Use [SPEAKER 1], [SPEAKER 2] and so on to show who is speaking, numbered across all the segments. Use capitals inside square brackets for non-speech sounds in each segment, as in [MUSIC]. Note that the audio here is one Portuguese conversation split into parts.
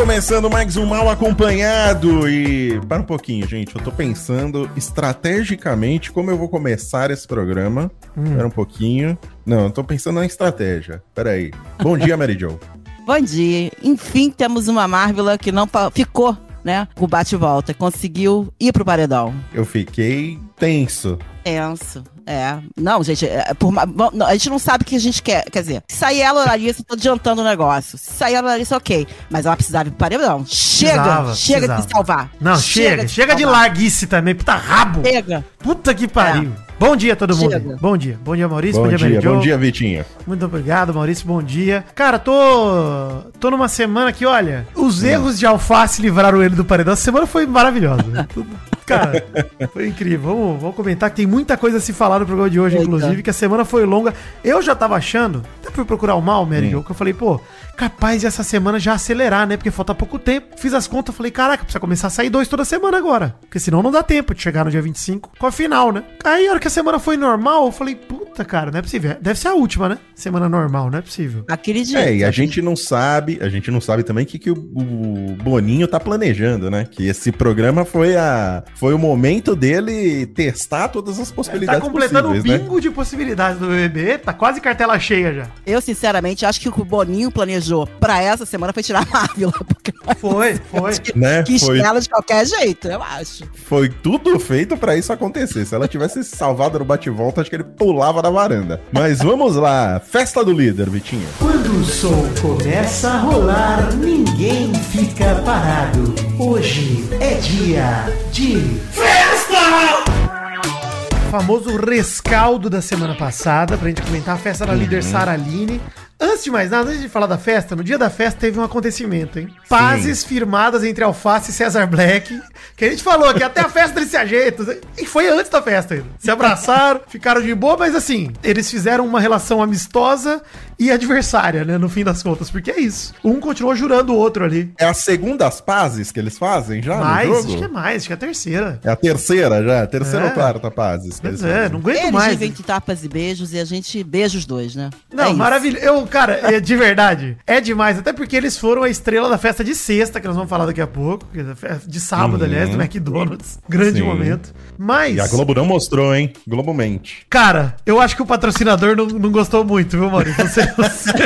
[SPEAKER 1] Começando mais um Mal Acompanhado e... Para um pouquinho, gente, eu tô pensando estrategicamente como eu vou começar esse programa. Espera um pouquinho. Não, eu tô pensando na estratégia. Pera aí. Bom dia, Mary Jo. [LAUGHS]
[SPEAKER 2] Bom dia. Enfim, temos uma Marvel que não ficou, né? Com o bate-volta. Conseguiu ir pro paredão.
[SPEAKER 1] Eu fiquei tenso.
[SPEAKER 2] Tenso. É. Não, gente, é, por ma- bom, não, a gente não sabe o que a gente quer. Quer dizer, se sair ela ou Larissa, eu tô adiantando o negócio. Se sair ela ou Larissa, ok. Mas ela precisava ir pro paredão. Chega!
[SPEAKER 3] Precisava,
[SPEAKER 2] chega
[SPEAKER 3] precisava.
[SPEAKER 2] de salvar.
[SPEAKER 3] Não, chega, chega de
[SPEAKER 2] salvar.
[SPEAKER 3] larguice também, puta rabo.
[SPEAKER 2] Chega.
[SPEAKER 3] Puta que pariu. Bom dia, todo mundo.
[SPEAKER 2] Chega.
[SPEAKER 3] Bom dia. Bom dia, Maurício.
[SPEAKER 1] Bom,
[SPEAKER 3] Mary
[SPEAKER 1] dia,
[SPEAKER 3] Jo.
[SPEAKER 1] bom dia, Vitinho.
[SPEAKER 3] Muito obrigado, Maurício. Bom dia. Cara, tô. tô numa semana que, olha, os erros de alface livraram ele do paredão. Essa semana foi maravilhosa. [LAUGHS] Cara, foi incrível. Vamos, vamos comentar que tem muita coisa a se falar no programa de hoje,
[SPEAKER 2] Eita.
[SPEAKER 3] inclusive, que a semana foi longa. Eu já tava achando, até fui procurar o mal, Mary Jo, que eu falei, pô, capaz de essa semana já acelerar, né? Porque falta pouco tempo. Fiz as contas, falei, caraca, precisa começar a sair dois toda semana agora. Porque senão não dá tempo de chegar no dia 25 com a final, né? Aí, a hora que a semana foi normal, eu falei, puta, cara, não é possível. Deve ser a última, né? Semana normal, não é possível.
[SPEAKER 2] Aquele dia.
[SPEAKER 1] É, e a gente não sabe, a gente não sabe também o que, que o, o Boninho tá planejando, né? Que esse programa foi, a, foi o momento dele testar todas as possibilidades
[SPEAKER 3] tá completando o
[SPEAKER 1] né?
[SPEAKER 3] bingo de possibilidades do BBB, tá quase cartela cheia já.
[SPEAKER 2] Eu, sinceramente, acho que o que o Boninho planejou pra essa semana foi tirar a Marvel. Porque
[SPEAKER 3] Foi, foi.
[SPEAKER 1] Né?
[SPEAKER 2] quis
[SPEAKER 1] Foi,
[SPEAKER 2] ela de qualquer jeito, eu acho.
[SPEAKER 1] foi tudo feito pra isso acontecer. Se ela tivesse se salvado no bate-volta, acho que ele pulava da varanda. Mas vamos lá, festa do líder, Vitinho.
[SPEAKER 4] Quando o som começa a rolar, ninguém fica parado. Hoje é dia de.
[SPEAKER 3] famoso rescaldo da semana passada, pra gente comentar a festa da líder Sara Aline. Antes de mais nada, antes de falar da festa, no dia da festa teve um acontecimento, hein? Pazes firmadas entre Alface e Cesar Black, que a gente falou que até a festa eles se ajeitam, e foi antes da festa ainda. Se abraçaram, ficaram de boa, mas assim, eles fizeram uma relação amistosa e adversária, né, no fim das contas, porque é isso. Um continuou jurando o outro ali.
[SPEAKER 1] É a segunda as pazes que eles fazem já
[SPEAKER 3] mais,
[SPEAKER 1] no
[SPEAKER 3] acho que é mais, acho que é a terceira.
[SPEAKER 1] É a terceira já, a terceira
[SPEAKER 3] É.
[SPEAKER 1] ou quarta pazes que eles
[SPEAKER 3] é,
[SPEAKER 1] fazem.
[SPEAKER 3] não aguento
[SPEAKER 2] Eles
[SPEAKER 3] mais.
[SPEAKER 2] vivem de tapas e beijos e a gente beija os dois, né?
[SPEAKER 3] Não,
[SPEAKER 2] É.
[SPEAKER 3] Eu, cara, é, de verdade, é demais. Até porque eles foram a estrela da festa de sexta, que nós vamos falar daqui a pouco. De sábado,
[SPEAKER 1] Uhum.
[SPEAKER 3] aliás, do McDonald's. Grande
[SPEAKER 1] Sim.
[SPEAKER 3] momento. Mas,
[SPEAKER 1] E a Globo não mostrou, hein? Globo mente.
[SPEAKER 3] cara, eu acho que o patrocinador não, não gostou muito, viu, Maurício? Você, você... [LAUGHS]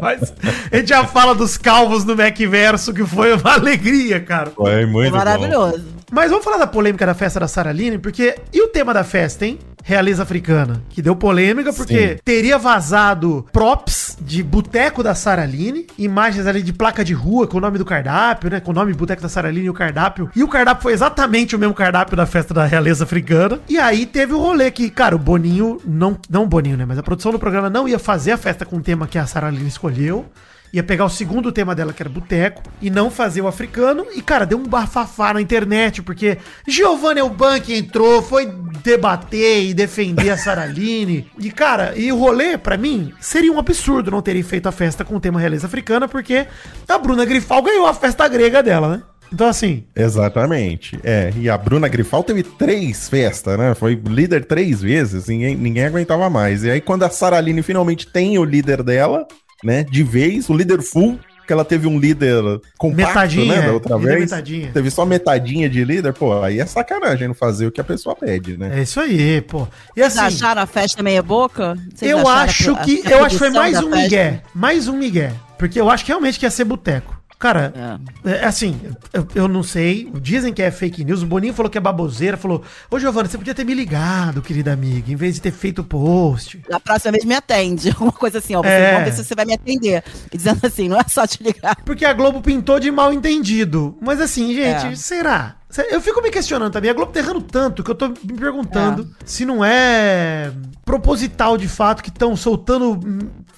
[SPEAKER 3] Mas a gente já fala dos calvos no Macverso, que foi uma alegria, cara.
[SPEAKER 1] Foi muito bom.
[SPEAKER 2] Maravilhoso.
[SPEAKER 3] Mas vamos falar da polêmica da festa da Saraline, porque. E o tema da festa, hein? Realeza Africana. Que deu polêmica porque
[SPEAKER 1] Sim.
[SPEAKER 3] teria vazado props de boteco da Saraline, imagens ali de placa de rua com o nome do cardápio, né? Com o nome boteco da Saraline e o cardápio. E o cardápio foi exatamente o mesmo cardápio da festa da Realeza Africana. E aí teve o rolê que, cara, o Boninho, não, não o Boninho, né? Mas a produção do programa não ia fazer a festa com o tema que a Saraline escolheu ia pegar o segundo tema dela, que era boteco, e não fazer o africano. E, cara, deu um bafafá na internet, porque Giovanni Elbank entrou, foi debater e defender a Saraline. [LAUGHS] E, cara, e o rolê, pra mim, seria um absurdo não terem feito a festa com o tema realeza africana, porque a Bruna Grifal ganhou a festa grega dela, né? Então, assim,
[SPEAKER 1] Exatamente. É, e a Bruna Grifal teve três festas, né? Foi líder três vezes, ninguém, ninguém aguentava mais. E aí, quando a Saraline finalmente tem o líder dela, né, de vez, o líder full, que ela teve um líder compacto,
[SPEAKER 3] Metadinha,
[SPEAKER 1] né, da outra vez.
[SPEAKER 3] metadinha.
[SPEAKER 1] Teve só metadinha de líder, pô, aí é sacanagem não fazer o que a pessoa pede, né?
[SPEAKER 3] é isso aí, pô. E
[SPEAKER 2] Vocês
[SPEAKER 3] assim,
[SPEAKER 2] acharam a festa meia boca? Vocês
[SPEAKER 3] eu acho que.
[SPEAKER 2] a
[SPEAKER 3] Eu acho que foi mais um
[SPEAKER 2] festa?
[SPEAKER 3] migué. Mais um migué. Porque eu acho que realmente que ia ser boteco. Cara, é, assim, eu, eu não sei. Dizem que é fake news. O Boninho falou que é baboseira. Falou: Ô Giovanni, você podia ter me ligado, querida amiga, em vez de ter feito o post.
[SPEAKER 2] Na próxima vez me atende. [LAUGHS] Uma coisa assim, ó. Você,
[SPEAKER 3] É.
[SPEAKER 2] Vamos ver se você vai me atender. E dizendo assim, não é só te ligar.
[SPEAKER 3] Porque a Globo pintou de mal entendido. Mas assim, gente,
[SPEAKER 2] É.
[SPEAKER 3] será? Eu fico me questionando também. A Globo tá errando tanto que eu tô me perguntando se não é proposital de fato que estão soltando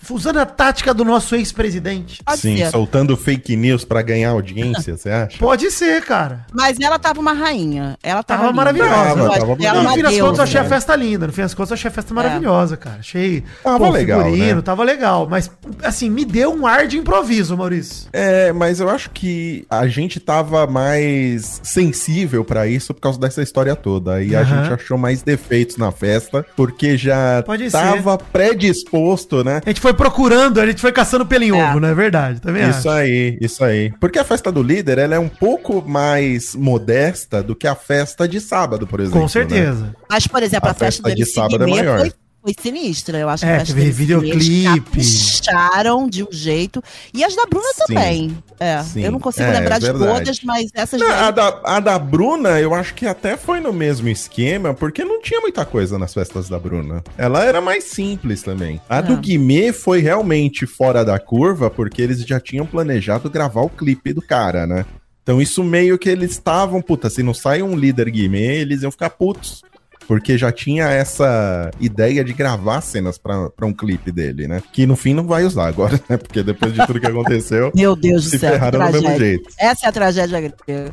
[SPEAKER 3] usando a tática do nosso ex-presidente.
[SPEAKER 1] Sim,
[SPEAKER 2] ser.
[SPEAKER 1] soltando fake news pra ganhar audiência, você acha?
[SPEAKER 3] Pode ser, cara.
[SPEAKER 2] Mas ela tava uma rainha. Ela tava,
[SPEAKER 3] Tava maravilhosa.
[SPEAKER 1] Tava, tava
[SPEAKER 2] ela
[SPEAKER 1] bonita.
[SPEAKER 3] No fim das contas, eu achei a
[SPEAKER 2] né?
[SPEAKER 3] festa linda. No fim das contas, eu achei a festa maravilhosa, cara. Achei.
[SPEAKER 1] Tava legal, né?
[SPEAKER 3] tava legal. Mas, assim, me deu um ar de improviso, Maurício.
[SPEAKER 1] É, mas eu acho que a gente tava mais sensível pra isso por causa dessa história toda. E a
[SPEAKER 3] Aham.
[SPEAKER 1] gente achou mais defeitos na festa, porque já
[SPEAKER 3] Pode
[SPEAKER 1] tava predisposto, né?
[SPEAKER 3] A gente foi procurando, a gente foi caçando pelo em
[SPEAKER 2] É.
[SPEAKER 3] ovo, não é verdade? Também
[SPEAKER 1] Isso
[SPEAKER 3] acho.
[SPEAKER 1] aí, isso aí. Porque a festa do líder, ela é um pouco mais modesta do que a festa de sábado, por exemplo.
[SPEAKER 3] Com
[SPEAKER 1] né?
[SPEAKER 3] certeza.
[SPEAKER 2] Mas, por exemplo,
[SPEAKER 1] A
[SPEAKER 2] a, festa,
[SPEAKER 1] festa
[SPEAKER 2] do
[SPEAKER 1] de
[SPEAKER 2] MC
[SPEAKER 1] sábado é maior.
[SPEAKER 2] foi, foi sinistra. Eu acho
[SPEAKER 3] É,
[SPEAKER 2] que a festa
[SPEAKER 3] teve videoclipe.
[SPEAKER 2] capricharam de um jeito. E as da Bruna
[SPEAKER 1] Sim.
[SPEAKER 2] também. É,
[SPEAKER 1] Sim.
[SPEAKER 2] eu não consigo
[SPEAKER 1] É,
[SPEAKER 2] lembrar de
[SPEAKER 1] verdade.
[SPEAKER 2] todas, mas essas
[SPEAKER 1] Não,
[SPEAKER 2] daí-
[SPEAKER 1] a, da, a da Bruna, eu acho que até foi no mesmo esquema, porque não tinha muita coisa nas festas da Bruna. Ela era mais simples também. A
[SPEAKER 2] É.
[SPEAKER 1] do Guimê foi realmente fora da curva, porque eles já tinham planejado gravar o clipe do cara, né? Então isso meio que eles estavam, puta, se não sai um líder Guimê, eles iam ficar putos. Porque já tinha essa ideia de gravar cenas pra, pra um clipe dele, né? Que no fim não vai usar agora, [LAUGHS] né? Porque depois de tudo que aconteceu,
[SPEAKER 2] Meu Deus do céu.
[SPEAKER 1] ferraram do mesmo jeito.
[SPEAKER 2] Essa é a tragédia grega.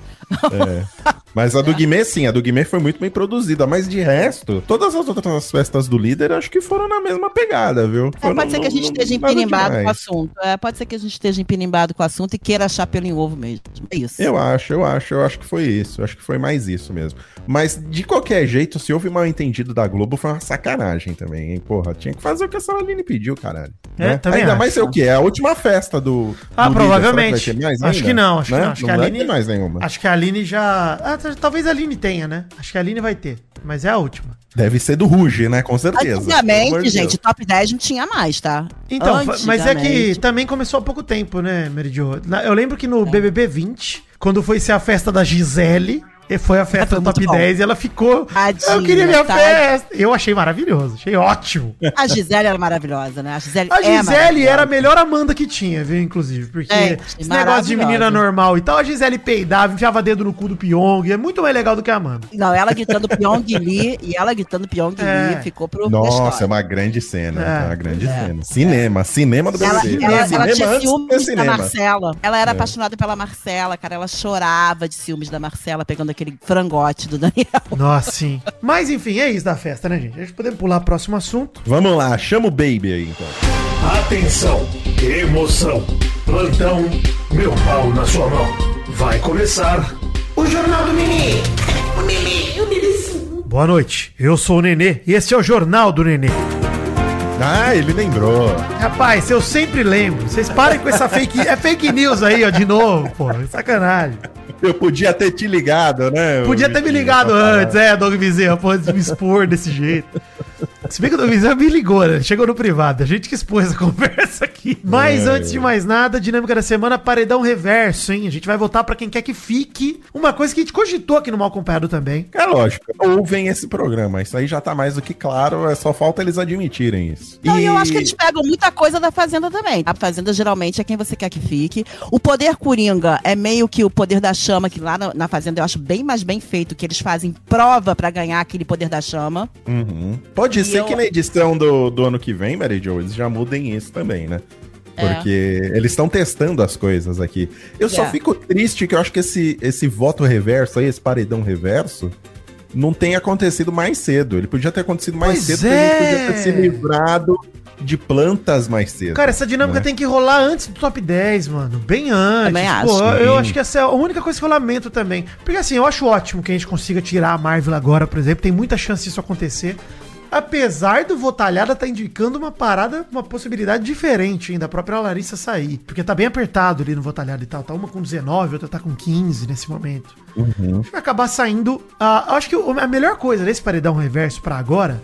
[SPEAKER 1] Mas a do Guimê, sim, a do Guimê foi muito bem produzida. Mas de resto, todas as outras festas do líder acho que foram na mesma pegada, viu?
[SPEAKER 2] É, pode ser que a gente
[SPEAKER 1] no-
[SPEAKER 2] esteja empinimbado com o assunto. É, pode ser que a gente esteja empinimbado com o assunto e queira achar pelo em ovo mesmo. É isso.
[SPEAKER 1] Eu acho, eu acho, eu acho que foi isso. Eu acho que foi mais isso mesmo. Mas, de qualquer jeito, se houve mal entendido da Globo, foi uma sacanagem também, hein? Porra, tinha que fazer o que a Saladini pediu, caralho.
[SPEAKER 3] É,
[SPEAKER 1] Né?
[SPEAKER 3] também
[SPEAKER 1] Ainda
[SPEAKER 3] acho.
[SPEAKER 1] mais ser o quê? É a última festa do.
[SPEAKER 3] Ah,
[SPEAKER 1] do
[SPEAKER 3] provavelmente.
[SPEAKER 1] Será que vai ter mais
[SPEAKER 3] Acho
[SPEAKER 1] ainda?
[SPEAKER 3] que não, acho que
[SPEAKER 1] Né?
[SPEAKER 3] não. Acho que a Aline-
[SPEAKER 1] mais nenhuma.
[SPEAKER 3] Acho que a Aline já. Ah, t- talvez a Aline tenha, né? Acho que a Aline vai ter. Mas é a última.
[SPEAKER 1] Deve ser do Ruge, né? Com certeza.
[SPEAKER 2] Antigamente, gente,
[SPEAKER 1] Deus.
[SPEAKER 2] top 10 não tinha mais, tá?
[SPEAKER 3] Então, mas é que também começou há pouco tempo, né, Meridio? Eu lembro que
[SPEAKER 2] É.
[SPEAKER 3] no BBB 20, quando foi ser a festa da Gisele, e foi a festa
[SPEAKER 2] Foi
[SPEAKER 3] do top
[SPEAKER 2] bom.
[SPEAKER 3] 10 e ela ficou.
[SPEAKER 2] Tadinha,
[SPEAKER 3] eu queria minha
[SPEAKER 2] tadinha.
[SPEAKER 3] festa. Eu achei maravilhoso, achei ótimo.
[SPEAKER 2] A Gisele era maravilhosa, né? A Gisele,
[SPEAKER 3] A
[SPEAKER 2] é
[SPEAKER 3] Gisele
[SPEAKER 2] maravilhosa.
[SPEAKER 3] era a melhor Amanda que tinha, viu, inclusive. Porque
[SPEAKER 2] É,
[SPEAKER 3] esse negócio de menina normal e tal, a Gisele peidava, enfiava dedo no cu do Pyong. É muito mais legal do que a Amanda.
[SPEAKER 2] Não, ela gritando Pyong Lee e ela gritando Pyong
[SPEAKER 3] É.
[SPEAKER 2] Lee ficou pro
[SPEAKER 1] Nossa, é uma grande cena.
[SPEAKER 3] É.
[SPEAKER 1] É uma grande
[SPEAKER 2] É.
[SPEAKER 1] cena. Cinema, cinema do
[SPEAKER 2] Ela,
[SPEAKER 1] BBB.
[SPEAKER 2] ela, ela
[SPEAKER 1] cinema
[SPEAKER 2] tinha ciúmes da. Marcela. Ela era
[SPEAKER 1] É.
[SPEAKER 2] apaixonada pela Marcela, cara. Ela chorava de ciúmes da Marcela, pegando aquele frangote do Daniel. [LAUGHS]
[SPEAKER 3] Nossa, sim. Mas enfim, é isso da festa, né, gente? A gente podemos pular pro próximo assunto.
[SPEAKER 1] Vamos lá, chama o Baby aí, então.
[SPEAKER 5] Atenção, emoção, plantão, meu pau na sua mão. Vai começar
[SPEAKER 4] O Jornal do Nenê. O Nenê, o Nenêzinho.
[SPEAKER 3] Boa noite, eu sou o Nenê e esse é o Jornal do Nenê.
[SPEAKER 1] Ah, ele lembrou.
[SPEAKER 3] Rapaz, eu sempre lembro. Vocês parem com essa fake. É fake news aí, ó, de novo, pô. Sacanagem.
[SPEAKER 1] Eu podia ter te ligado, né?
[SPEAKER 3] Podia ter me ligado antes, é, Doug Bezerra, pô, de me expor desse jeito. Se bem que o Doug Bezerra me ligou, né? Chegou no privado. A gente que expôs a [LAUGHS] conversa aqui. [LAUGHS] Mas
[SPEAKER 1] É.
[SPEAKER 3] antes de mais nada, dinâmica da semana, paredão reverso, hein? A gente vai voltar pra quem quer que fique. Uma coisa que a gente cogitou aqui no Mal Acompanhado também.
[SPEAKER 1] É lógico, ouvem esse programa. Isso aí já tá mais do que claro, é só falta eles admitirem isso.
[SPEAKER 2] Não, e eu acho que eles pegam muita coisa da Fazenda também. A Fazenda geralmente é quem você quer que fique. O poder Coringa é meio que o poder da chama, que lá na, na Fazenda eu acho bem mais bem feito, que eles fazem prova pra ganhar aquele poder da chama.
[SPEAKER 1] Uhum. Pode
[SPEAKER 2] E
[SPEAKER 1] ser
[SPEAKER 2] eu-
[SPEAKER 1] que na edição do, do ano que vem, Mary Jo, eles já mudem isso também, né?
[SPEAKER 2] É.
[SPEAKER 1] Porque eles estão testando as coisas aqui. Eu só
[SPEAKER 2] É.
[SPEAKER 1] fico triste que eu acho que esse, esse voto reverso aí, esse paredão reverso, não tenha acontecido mais cedo. Ele podia ter acontecido mais
[SPEAKER 3] Pois
[SPEAKER 1] cedo, porque a gente
[SPEAKER 3] é.
[SPEAKER 1] podia ter se livrado de plantas mais cedo.
[SPEAKER 3] Cara, essa dinâmica
[SPEAKER 1] né?
[SPEAKER 3] tem que rolar antes do top 10, mano. Bem antes.
[SPEAKER 2] Também
[SPEAKER 3] Pô,
[SPEAKER 2] acho.
[SPEAKER 3] eu
[SPEAKER 1] Sim.
[SPEAKER 3] acho que essa é a única coisa que eu lamento também. Porque assim, eu acho ótimo que a gente consiga tirar a Marvel agora, por exemplo. Tem muita chance disso acontecer. Apesar do Votalhada tá indicando uma parada, uma possibilidade diferente ainda, da própria Larissa sair. Porque tá bem apertado ali no Votalhada e tal. Tá uma com 19, outra tá com 15 nesse momento.
[SPEAKER 1] Uhum.
[SPEAKER 3] Vai acabar saindo. eu acho que a melhor coisa desse paredão reverso pra agora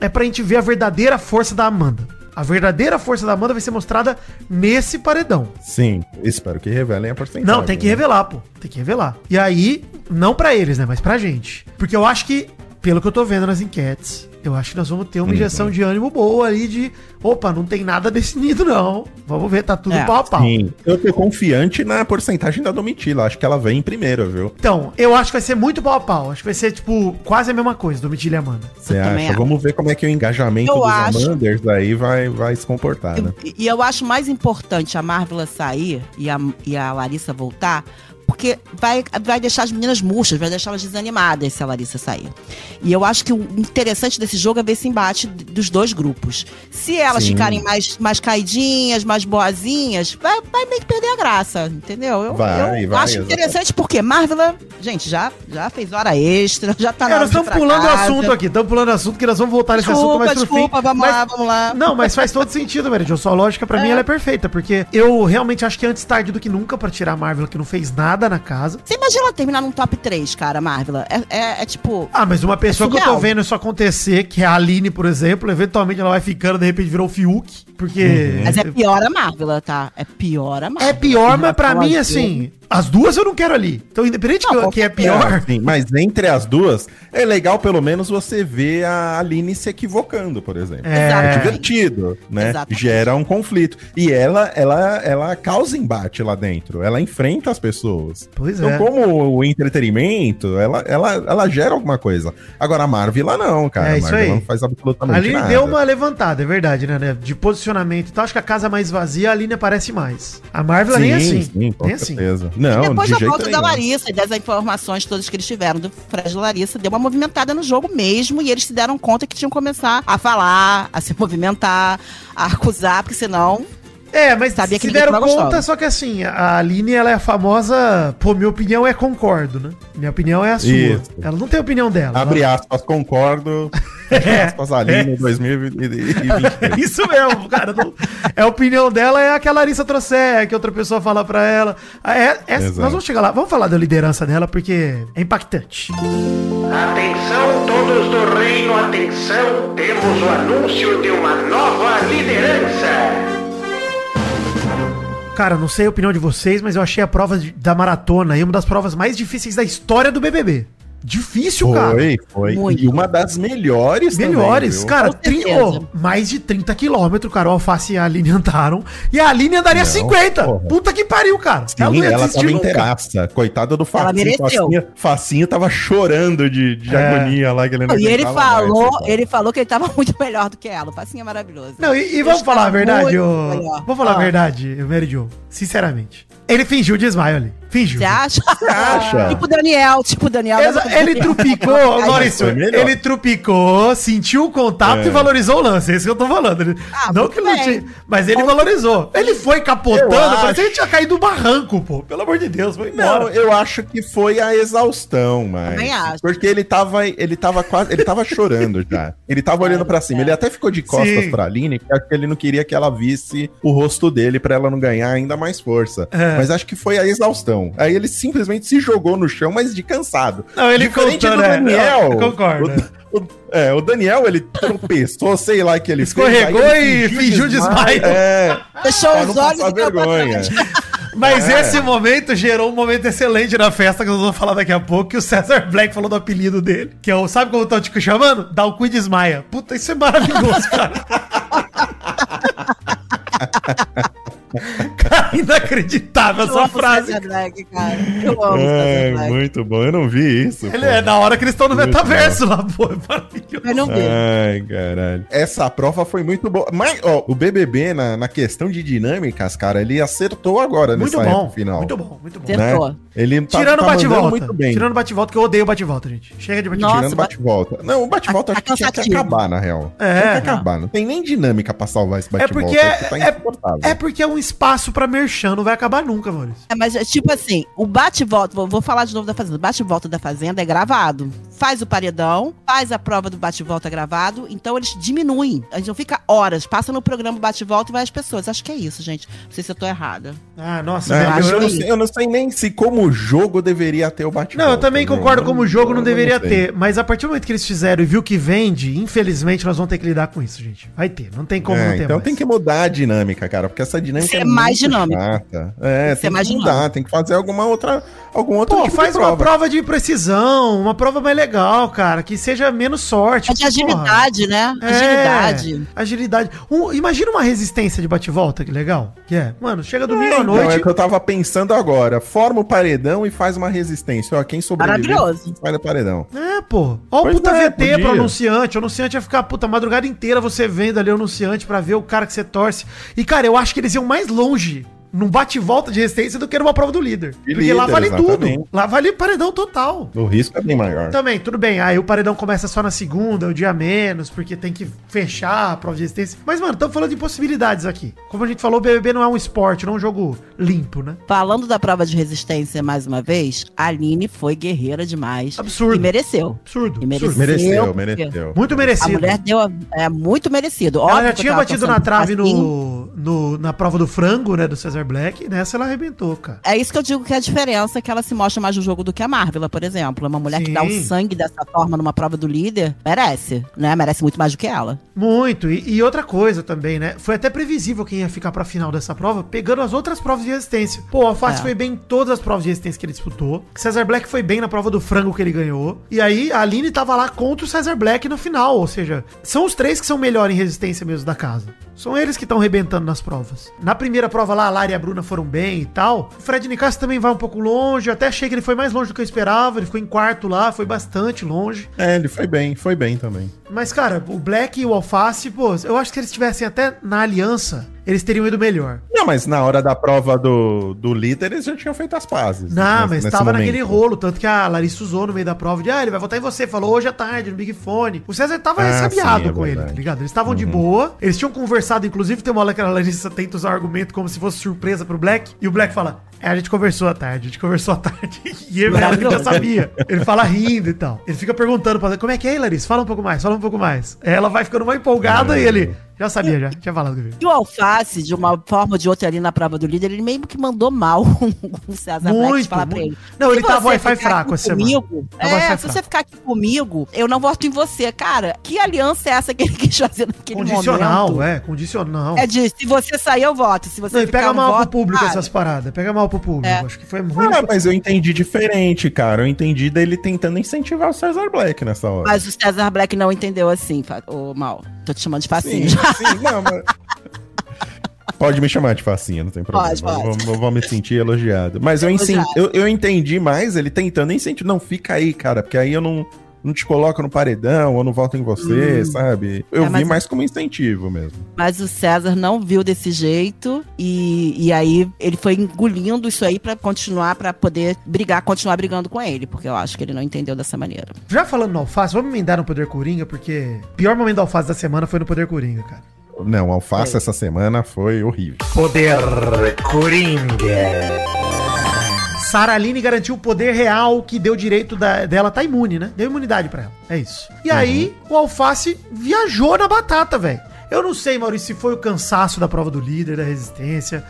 [SPEAKER 3] é pra gente ver a verdadeira força da Amanda. A verdadeira força da Amanda vai ser mostrada nesse paredão.
[SPEAKER 1] Sim, espero que revelem a porcentagem.
[SPEAKER 3] Não, tem que
[SPEAKER 1] né?
[SPEAKER 3] revelar, pô. Tem que revelar. E aí, não pra eles, né? Mas pra gente. Porque eu acho que pelo que eu tô vendo nas enquetes, eu acho que nós vamos ter uma
[SPEAKER 1] Uhum.
[SPEAKER 3] injeção de ânimo boa ali de, opa, não tem nada definido não. Vamos ver, tá tudo
[SPEAKER 2] É,
[SPEAKER 3] pau a pau.
[SPEAKER 1] Sim. Eu tô confiante na porcentagem da Domitila. Acho que ela vem em primeiro, viu?
[SPEAKER 3] Então, eu acho que vai ser muito pau a pau. Acho que vai ser, tipo, quase a mesma coisa, Domitila e Amanda.
[SPEAKER 1] Você acha?
[SPEAKER 2] acho.
[SPEAKER 1] Vamos ver como é que o engajamento
[SPEAKER 2] Eu
[SPEAKER 1] dos
[SPEAKER 2] acho.
[SPEAKER 1] Amanders aí vai, vai se comportar, né?
[SPEAKER 2] E, e eu acho mais importante a Marvel sair e a, e a Larissa voltar, porque vai, vai deixar as meninas murchas, vai deixar elas desanimadas se a Larissa sair. E eu acho que o interessante desse jogo é ver esse embate dos dois grupos. Se elas
[SPEAKER 1] Sim.
[SPEAKER 2] ficarem mais, mais caidinhas, mais boazinhas, vai, vai meio que perder a graça, entendeu? Eu,
[SPEAKER 1] Vai,
[SPEAKER 2] eu
[SPEAKER 1] vai,
[SPEAKER 2] acho
[SPEAKER 1] exatamente.
[SPEAKER 2] interessante porque Marvel, gente, já, já fez hora extra, já tá
[SPEAKER 3] É,
[SPEAKER 2] na ir
[SPEAKER 3] estamos pulando o
[SPEAKER 2] casa.
[SPEAKER 3] assunto aqui, estamos pulando o assunto que nós vamos voltar nesse assunto
[SPEAKER 2] Desculpa,
[SPEAKER 3] mais pro
[SPEAKER 2] desculpa,
[SPEAKER 3] fim.
[SPEAKER 2] vamos
[SPEAKER 3] Mas-
[SPEAKER 2] lá, vamos lá.
[SPEAKER 3] Não, mas faz todo sentido, Jo. Sua lógica pra mim ela é perfeita, porque eu realmente acho que é antes tarde do que nunca pra tirar a Marvel que não fez nada na casa.
[SPEAKER 2] Você imagina ela terminar num top 3, cara, Marvel? É, é, é tipo.
[SPEAKER 3] Ah, mas uma pessoa que eu tô vendo isso acontecer, que é a Aline, por exemplo, eventualmente ela vai ficando, de repente virou o Fiuk, porque...
[SPEAKER 2] Mas é pior a Marvel, tá? É pior a Marvel.
[SPEAKER 3] É pior, mas pra mim, assim, as duas eu não quero ali. Então, independente
[SPEAKER 2] Não,
[SPEAKER 3] que, que é pior...
[SPEAKER 1] Sim, mas entre as duas, é legal pelo menos você ver a Aline se equivocando, por exemplo.
[SPEAKER 3] É.
[SPEAKER 1] É divertido, né?
[SPEAKER 2] Exatamente.
[SPEAKER 1] Gera um conflito. E ela, ela, ela causa embate lá dentro. Ela enfrenta as pessoas.
[SPEAKER 3] Pois
[SPEAKER 1] então,
[SPEAKER 3] é.
[SPEAKER 1] como o entretenimento, ela, ela, ela gera alguma coisa. Agora, a Marvel lá não, cara.
[SPEAKER 3] É
[SPEAKER 1] a
[SPEAKER 3] isso
[SPEAKER 1] Marvel
[SPEAKER 3] aí.
[SPEAKER 1] não faz
[SPEAKER 3] A
[SPEAKER 1] absolutamente
[SPEAKER 3] Aline
[SPEAKER 1] nada.
[SPEAKER 3] deu uma levantada, é verdade, né, né? De posicionamento. Então, acho que a casa mais vazia, a Aline aparece mais. A Marvel nem assim.
[SPEAKER 1] Sim, com
[SPEAKER 3] nem assim.
[SPEAKER 1] certeza. Não,
[SPEAKER 2] Depois
[SPEAKER 1] de
[SPEAKER 2] da volta da. Larissa e das informações todas que eles tiveram do Fred e Larissa, deu uma movimentada no jogo mesmo e eles se deram conta que tinham que começar a falar, a se [LAUGHS] movimentar, a acusar, porque senão.
[SPEAKER 3] É, mas
[SPEAKER 2] Sabia que
[SPEAKER 3] se
[SPEAKER 2] ninguém
[SPEAKER 3] deram conta,
[SPEAKER 2] gostava.
[SPEAKER 3] só que assim, a Aline, ela é a famosa. Pô, minha opinião é concordo, né? Minha opinião é a sua.
[SPEAKER 1] Isso.
[SPEAKER 3] Ela não tem opinião dela.
[SPEAKER 1] Abre
[SPEAKER 3] ela...
[SPEAKER 1] aspas, concordo. [LAUGHS] Fecha aspas, Aline, 2023.
[SPEAKER 3] É [LAUGHS] Isso mesmo, cara. não- É a opinião dela, é a que a Larissa trouxer, que outra pessoa fala pra ela. Ah, É, é- nós vamos chegar lá. Vamos falar da liderança dela, porque é impactante.
[SPEAKER 6] Atenção todos do reino, atenção, temos o anúncio de uma nova liderança.
[SPEAKER 3] Cara, não sei a opinião de vocês, mas eu achei a prova de- da maratona aí uma das provas mais difíceis da história do BBB. Difícil, cara.
[SPEAKER 1] Foi, foi.
[SPEAKER 2] Muito.
[SPEAKER 1] E uma das melhores
[SPEAKER 3] Melhores,
[SPEAKER 1] também,
[SPEAKER 3] cara, ô, mais de 30 quilômetros, cara. O Alface e a Aline andaram. E a Aline andaria
[SPEAKER 1] Não,
[SPEAKER 3] 50.
[SPEAKER 1] porra.
[SPEAKER 3] Puta que pariu, cara.
[SPEAKER 1] Sim, ela,
[SPEAKER 3] desistir
[SPEAKER 1] tava inteiraça. Coitada do Facinho. Facinho, Facinho tava chorando de, de
[SPEAKER 3] É.
[SPEAKER 1] agonia lá. Que ele não
[SPEAKER 2] E ele
[SPEAKER 1] aguentava mais,
[SPEAKER 2] falou,
[SPEAKER 1] coitado.
[SPEAKER 2] ele falou que ele tava [LAUGHS] muito melhor do que ela. O Facinho é maravilhoso.
[SPEAKER 3] Não, e, e vamos falar a verdade, ô. Vamos falar a
[SPEAKER 2] Ah.
[SPEAKER 3] verdade, Mary Jo. Sinceramente. Ele fingiu desmaio ali. Fingiu.
[SPEAKER 2] Você acha? Você
[SPEAKER 1] acha?
[SPEAKER 2] tipo o Daniel, tipo o Daniel.
[SPEAKER 3] Exa-
[SPEAKER 2] mas-
[SPEAKER 3] ele trupicou, Maurício, ele trupicou, sentiu o contato
[SPEAKER 1] É.
[SPEAKER 3] e valorizou o lance. É isso que eu tô falando.
[SPEAKER 2] Ah,
[SPEAKER 3] não que não tinha, mas ele valorizou. Ele foi capotando,
[SPEAKER 1] Eu
[SPEAKER 3] parecia
[SPEAKER 1] acho.
[SPEAKER 3] que ele tinha caído do barranco, pô. Pelo amor de Deus, foi embora.
[SPEAKER 1] Não, eu acho que foi a exaustão, mas.
[SPEAKER 2] Também acho.
[SPEAKER 1] Porque ele tava, ele tava quase. Ele tava chorando já. Ele tava olhando pra cima. Ele até ficou de costas
[SPEAKER 3] Sim.
[SPEAKER 1] pra Aline, porque acho que ele não queria que ela visse o rosto dele pra ela não ganhar ainda mais força.
[SPEAKER 3] É.
[SPEAKER 1] Mas acho que foi a exaustão. Aí ele simplesmente se jogou no chão, mas de cansado.
[SPEAKER 3] Não, ele
[SPEAKER 1] Diferente
[SPEAKER 3] contou,
[SPEAKER 1] do
[SPEAKER 3] né?
[SPEAKER 1] Daniel.
[SPEAKER 3] Eu concordo,
[SPEAKER 1] O, o- é, o Daniel, ele tropeçou, sei lá que ele
[SPEAKER 3] Escorregou
[SPEAKER 1] fez, ele
[SPEAKER 3] e fingiu desmaio.
[SPEAKER 1] É, [LAUGHS]
[SPEAKER 2] Fechou os olhos e
[SPEAKER 1] vergonha. [LAUGHS]
[SPEAKER 3] Mas
[SPEAKER 1] É.
[SPEAKER 3] esse momento gerou um momento excelente na festa, que nós vamos falar daqui a pouco, que o César Black falou do apelido dele, que é o, sabe como estão te chamando? Dá o cu e desmaia. Puta, isso é maravilhoso, cara. [LAUGHS] cara, inacreditável
[SPEAKER 2] Eu
[SPEAKER 3] essa frase.
[SPEAKER 2] Black, cara. Eu amo
[SPEAKER 1] É,
[SPEAKER 2] Black.
[SPEAKER 1] muito bom. Eu não vi isso.
[SPEAKER 3] Ele
[SPEAKER 1] pô.
[SPEAKER 3] é na hora que eles estão no
[SPEAKER 1] Muito
[SPEAKER 3] metaverso lá, pô, é maravilhoso.
[SPEAKER 2] Eu não vi.
[SPEAKER 1] Ai, caralho. Essa prova foi muito boa. Mas, ó, o BBB, na, na questão de dinâmicas, cara, ele acertou agora
[SPEAKER 3] Muito
[SPEAKER 1] nessa
[SPEAKER 3] bom,
[SPEAKER 1] final.
[SPEAKER 3] muito bom, muito bom.
[SPEAKER 2] Acertou.
[SPEAKER 1] Né? Ele tá,
[SPEAKER 3] Tirando o
[SPEAKER 1] tá
[SPEAKER 3] bate-volta.
[SPEAKER 1] muito bem.
[SPEAKER 3] Tirando o bate-volta, que eu odeio o bate-volta, gente. Chega de bate-volta.
[SPEAKER 2] Nossa,
[SPEAKER 1] Tirando bate-volta. Não, o bate-volta acho que tinha que acabar, na real.
[SPEAKER 3] É.
[SPEAKER 1] Tinha que acabar. Não tem nem dinâmica pra salvar esse
[SPEAKER 3] É
[SPEAKER 1] bate-volta.
[SPEAKER 3] porque
[SPEAKER 1] Isso tá
[SPEAKER 3] é, é, é porque é um espaço pra merchan, não vai acabar nunca, Maurício.
[SPEAKER 2] É, mas, tipo assim, o bate-volta, vou, vou falar de novo da Fazenda. O bate-volta da Fazenda é gravado. Faz o paredão, faz a prova do bate-volta gravado, então eles diminuem. A gente não fica horas, passa no programa bate-volta e vai as pessoas. Acho que é isso, gente. Não sei se eu tô errada.
[SPEAKER 3] Ah, nossa,
[SPEAKER 1] É, eu,
[SPEAKER 3] eu-
[SPEAKER 1] não sei, eu não sei nem se como jogo deveria ter o bate-volta.
[SPEAKER 3] Não, eu também
[SPEAKER 1] viu?
[SPEAKER 3] concordo como jogo não deveria
[SPEAKER 1] sei.
[SPEAKER 3] ter, mas a partir do momento que eles fizeram e viu que vende, infelizmente nós vamos ter que lidar com isso, gente. Vai ter, não tem como
[SPEAKER 1] É,
[SPEAKER 3] não ter
[SPEAKER 1] então
[SPEAKER 3] mais.
[SPEAKER 1] tem que mudar a dinâmica, cara, porque essa dinâmica
[SPEAKER 2] Ser mais
[SPEAKER 1] muito
[SPEAKER 2] dinâmica.
[SPEAKER 1] chata. É,
[SPEAKER 2] Tem que
[SPEAKER 1] tem
[SPEAKER 2] mais
[SPEAKER 1] que mudar,
[SPEAKER 2] dinâmica.
[SPEAKER 1] tem que fazer alguma outra, algum outro
[SPEAKER 3] Pô,
[SPEAKER 1] tipo
[SPEAKER 3] faz
[SPEAKER 1] de
[SPEAKER 3] uma
[SPEAKER 1] prova.
[SPEAKER 3] prova de precisão, uma prova mais legal, cara. Que seja menos sorte.
[SPEAKER 2] É de agilidade, né?
[SPEAKER 3] É,
[SPEAKER 2] Agilidade.
[SPEAKER 3] Agilidade. Um- imagina uma resistência de bate-volta, que legal. Que é, mano, chega domingo à
[SPEAKER 1] Então,
[SPEAKER 3] noite.
[SPEAKER 1] é que eu tava pensando agora. Forma o paredão e faz uma resistência. Ó, quem sobreviver
[SPEAKER 2] Maravilhoso.
[SPEAKER 1] faz o paredão.
[SPEAKER 3] É, pô. Ó o puta
[SPEAKER 1] é,
[SPEAKER 3] VT
[SPEAKER 1] podia.
[SPEAKER 3] pro anunciante. O anunciante ia ficar, puta, a madrugada inteira você vendo ali o anunciante pra ver o cara que você torce. E, cara, eu acho que eles iam mais longe num bate-volta de resistência do que numa prova do líder.
[SPEAKER 1] De
[SPEAKER 3] Porque lá
[SPEAKER 1] líder,
[SPEAKER 3] vale
[SPEAKER 1] exatamente.
[SPEAKER 3] tudo. Lá vale paredão total.
[SPEAKER 1] O risco é bem maior.
[SPEAKER 3] Também, tudo bem. Aí o paredão começa só na segunda, o dia menos, porque tem que fechar a prova de resistência. Mas, mano, estamos falando de possibilidades aqui. Como a gente falou, o BBB não é um esporte, não é um jogo limpo, né?
[SPEAKER 2] Falando da prova de resistência mais uma vez, a Aline foi guerreira demais.
[SPEAKER 3] Absurdo.
[SPEAKER 2] E mereceu.
[SPEAKER 3] Absurdo.
[SPEAKER 2] E mereceu.
[SPEAKER 3] absurdo.
[SPEAKER 1] Mereceu, mereceu.
[SPEAKER 3] Muito
[SPEAKER 2] A
[SPEAKER 3] merecido.
[SPEAKER 2] mulher deu. a- É muito merecido.
[SPEAKER 3] Ela
[SPEAKER 2] Óbvio
[SPEAKER 3] já
[SPEAKER 2] que
[SPEAKER 3] tinha batido na trave
[SPEAKER 2] assim.
[SPEAKER 3] no, no- na prova do frango, né, do Cesar Black. Nessa ela arrebentou, cara.
[SPEAKER 2] É isso que eu digo que é a diferença é que ela se mostra mais no jogo do que a Marvel, por exemplo. É uma mulher
[SPEAKER 3] Sim.
[SPEAKER 2] que dá o sangue dessa forma numa prova do líder, merece, né? Merece muito mais do que ela.
[SPEAKER 3] Muito. E, e outra coisa também, né? Foi até previsível quem ia ficar pra final dessa prova, pegando as outras provas de resistência. Pô, o Alface
[SPEAKER 2] É.
[SPEAKER 3] foi bem em todas as provas de resistência que ele disputou. Cesar Black foi bem na prova do frango que ele ganhou. E aí a Aline tava lá contra o Cesar Black no final. Ou seja, são os três que são melhores em resistência mesmo da casa. São eles que estão arrebentando nas provas. Na primeira prova lá, a Lara e a Bruna foram bem e tal. O Fred Nicasso também vai um pouco longe. Eu até achei que ele foi mais longe do que eu esperava. Ele ficou em quarto lá, foi bastante longe.
[SPEAKER 1] É, ele foi bem, foi bem também.
[SPEAKER 3] Mas, cara, o Black e o Alface, pô, eu acho que se eles estivessem até na aliança, eles teriam ido melhor.
[SPEAKER 1] Não, mas na hora da prova do, do líder, eles já tinham feito as pazes.
[SPEAKER 3] Não,
[SPEAKER 1] nesse-
[SPEAKER 3] mas
[SPEAKER 1] nesse
[SPEAKER 3] tava
[SPEAKER 1] momento.
[SPEAKER 3] naquele rolo, tanto que a Larissa usou no meio da prova de, ah, ele vai votar em você, falou hoje à tarde, no Big Fone. O César tava
[SPEAKER 1] Ah,
[SPEAKER 3] ressabiado
[SPEAKER 1] é
[SPEAKER 3] com ele,
[SPEAKER 1] verdade.
[SPEAKER 3] tá ligado? Eles estavam de boa, eles tinham conversado, inclusive tem uma hora que a Larissa tenta usar argumento como se fosse surpresa pro Black, e o Black fala, é, a gente conversou à tarde, a gente conversou à tarde, [LAUGHS] e ele, já
[SPEAKER 2] Maravilhoso.
[SPEAKER 3] sabia. Ele fala rindo e tal. Ele fica perguntando pra ela, como é que é, Larissa? Fala um pouco mais, fala um pouco mais. Ela vai ficando mais empolgada e ele, já sabia, já, tinha falado comigo.
[SPEAKER 2] E o Alface, de uma forma ou de outra ali na prova do líder, ele meio que mandou mal [LAUGHS] o César Black
[SPEAKER 3] Muito,
[SPEAKER 2] de falar pra
[SPEAKER 3] muito.
[SPEAKER 2] ele.
[SPEAKER 3] Não, ele tava Wi-Fi fraco essa semana.
[SPEAKER 2] comigo,
[SPEAKER 3] Tava
[SPEAKER 2] é, se
[SPEAKER 3] fraco.
[SPEAKER 2] você ficar aqui comigo, eu não voto em você. Cara, que aliança é essa que ele [LAUGHS] quis fazer naquele
[SPEAKER 3] Condicional,
[SPEAKER 2] momento?
[SPEAKER 3] é, condicional.
[SPEAKER 2] É de, se você sair, eu voto. Se você
[SPEAKER 3] Não, e
[SPEAKER 2] ficar,
[SPEAKER 3] pega mal
[SPEAKER 2] voto,
[SPEAKER 3] pro público
[SPEAKER 2] cara.
[SPEAKER 3] essas paradas. Pega mal pro público.
[SPEAKER 2] É.
[SPEAKER 3] Acho que foi ruim.
[SPEAKER 1] Ah, mas eu entendi diferente, cara. Eu entendi dele tentando incentivar o Cesar Black nessa hora.
[SPEAKER 2] Mas o César Black não entendeu assim, ô Mal. Tô te chamando de facinho.
[SPEAKER 1] Sim, sim, não, mas... Pode me chamar de facinha, não tem problema.
[SPEAKER 2] Pode, pode.
[SPEAKER 1] Eu Vou, vou me sentir elogiado. Mas eu, eu, eu entendi mais ele tentando incentivar. Não, fica aí, cara, porque aí eu não, não te coloco no paredão, ou não voto em você, sabe? Eu
[SPEAKER 2] É,
[SPEAKER 1] vi
[SPEAKER 2] mas-
[SPEAKER 1] mais como incentivo mesmo.
[SPEAKER 2] Mas o César não viu desse jeito e, e aí ele foi engolindo isso aí pra continuar, pra poder brigar, continuar brigando com ele, porque eu acho que ele não entendeu dessa maneira.
[SPEAKER 3] Já falando no Alface, vamos emendar no Poder Coringa, porque o pior momento do Alface da semana foi no Poder Coringa, cara.
[SPEAKER 1] Não, alface essa semana foi horrível.
[SPEAKER 5] Poder Coringa.
[SPEAKER 3] Sara Aline garantiu o poder real que deu direito da- dela tá imune, né? Deu imunidade pra ela. É isso. E aí, o Alface viajou na batata, velho. Eu não sei, Maurício, se foi o cansaço da prova do líder, da resistência,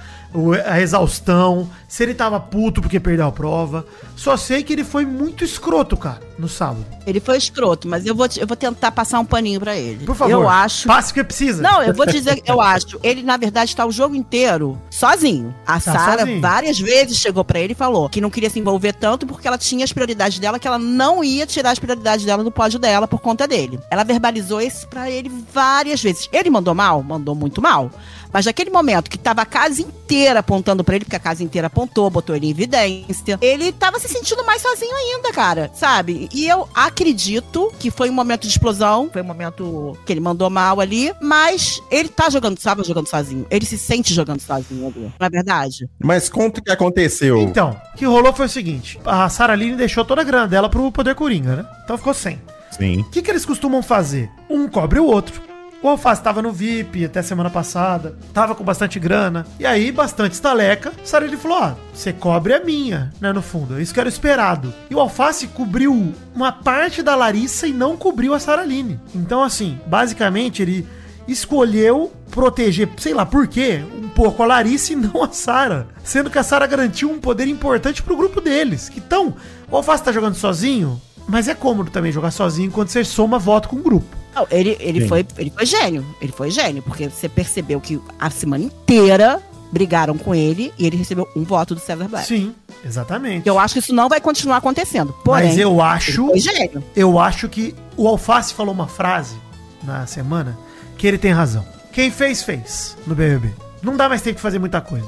[SPEAKER 3] a exaustão, se ele tava puto porque perdeu a prova. Só sei que ele foi muito escroto, cara, no sábado.
[SPEAKER 2] Ele foi escroto, mas eu vou, eu vou tentar passar um paninho pra ele.
[SPEAKER 3] Por favor,
[SPEAKER 2] Eu acho.
[SPEAKER 3] passe o que precisa.
[SPEAKER 2] Não, eu vou dizer, eu acho. Ele, na verdade, está o jogo inteiro sozinho. A
[SPEAKER 3] Tá
[SPEAKER 2] Sara várias vezes chegou pra ele e falou que não queria se envolver tanto porque ela tinha as prioridades dela, que ela não ia tirar as prioridades dela do pódio dela por conta dele. Ela verbalizou isso pra ele várias vezes. Ele mandou mal? Mandou muito mal. Mas naquele momento que tava a casa inteira apontando pra ele, porque a casa inteira apontou, botou ele em evidência, ele tava se sentindo mais sozinho ainda, cara, sabe? E eu acredito que foi um momento de explosão, foi um momento que ele mandou mal ali, mas ele tá jogando, estava jogando sozinho. Ele se sente jogando sozinho ali, não é verdade?
[SPEAKER 1] Mas conta o que aconteceu.
[SPEAKER 3] Então, o que rolou foi o seguinte: a Sara Aline deixou toda a grana dela pro Poder Coringa, né? Então ficou sem.
[SPEAKER 1] Sim.
[SPEAKER 3] O que, que eles costumam fazer? Um cobre o outro. O Alface tava no VIP até semana passada, tava com bastante grana, e aí, bastante estaleca, ele falou: ó, você cobre a minha, né, no fundo, isso que era esperado. E o Alface cobriu uma parte da Larissa e não cobriu a Sara Aline. Então, assim, basicamente, ele escolheu proteger, sei lá por quê, um pouco a Larissa e não a Sara. Sendo que a Sara garantiu um poder importante pro grupo deles. Então, o Alface tá jogando sozinho, mas é cômodo também jogar sozinho quando você soma voto com o grupo.
[SPEAKER 2] Não, ele, ele,
[SPEAKER 1] Sim.
[SPEAKER 2] foi, ele foi gênio. Ele foi gênio, porque você percebeu que a semana inteira brigaram com ele e ele recebeu um voto do César Black.
[SPEAKER 3] Sim, exatamente.
[SPEAKER 2] Eu acho que isso não vai continuar acontecendo. Porém,
[SPEAKER 3] Mas eu acho,
[SPEAKER 2] foi gênio.
[SPEAKER 3] eu acho que o Alface falou uma frase na semana que ele tem razão. Quem fez, fez no BBB. Não dá mais tempo de fazer muita coisa.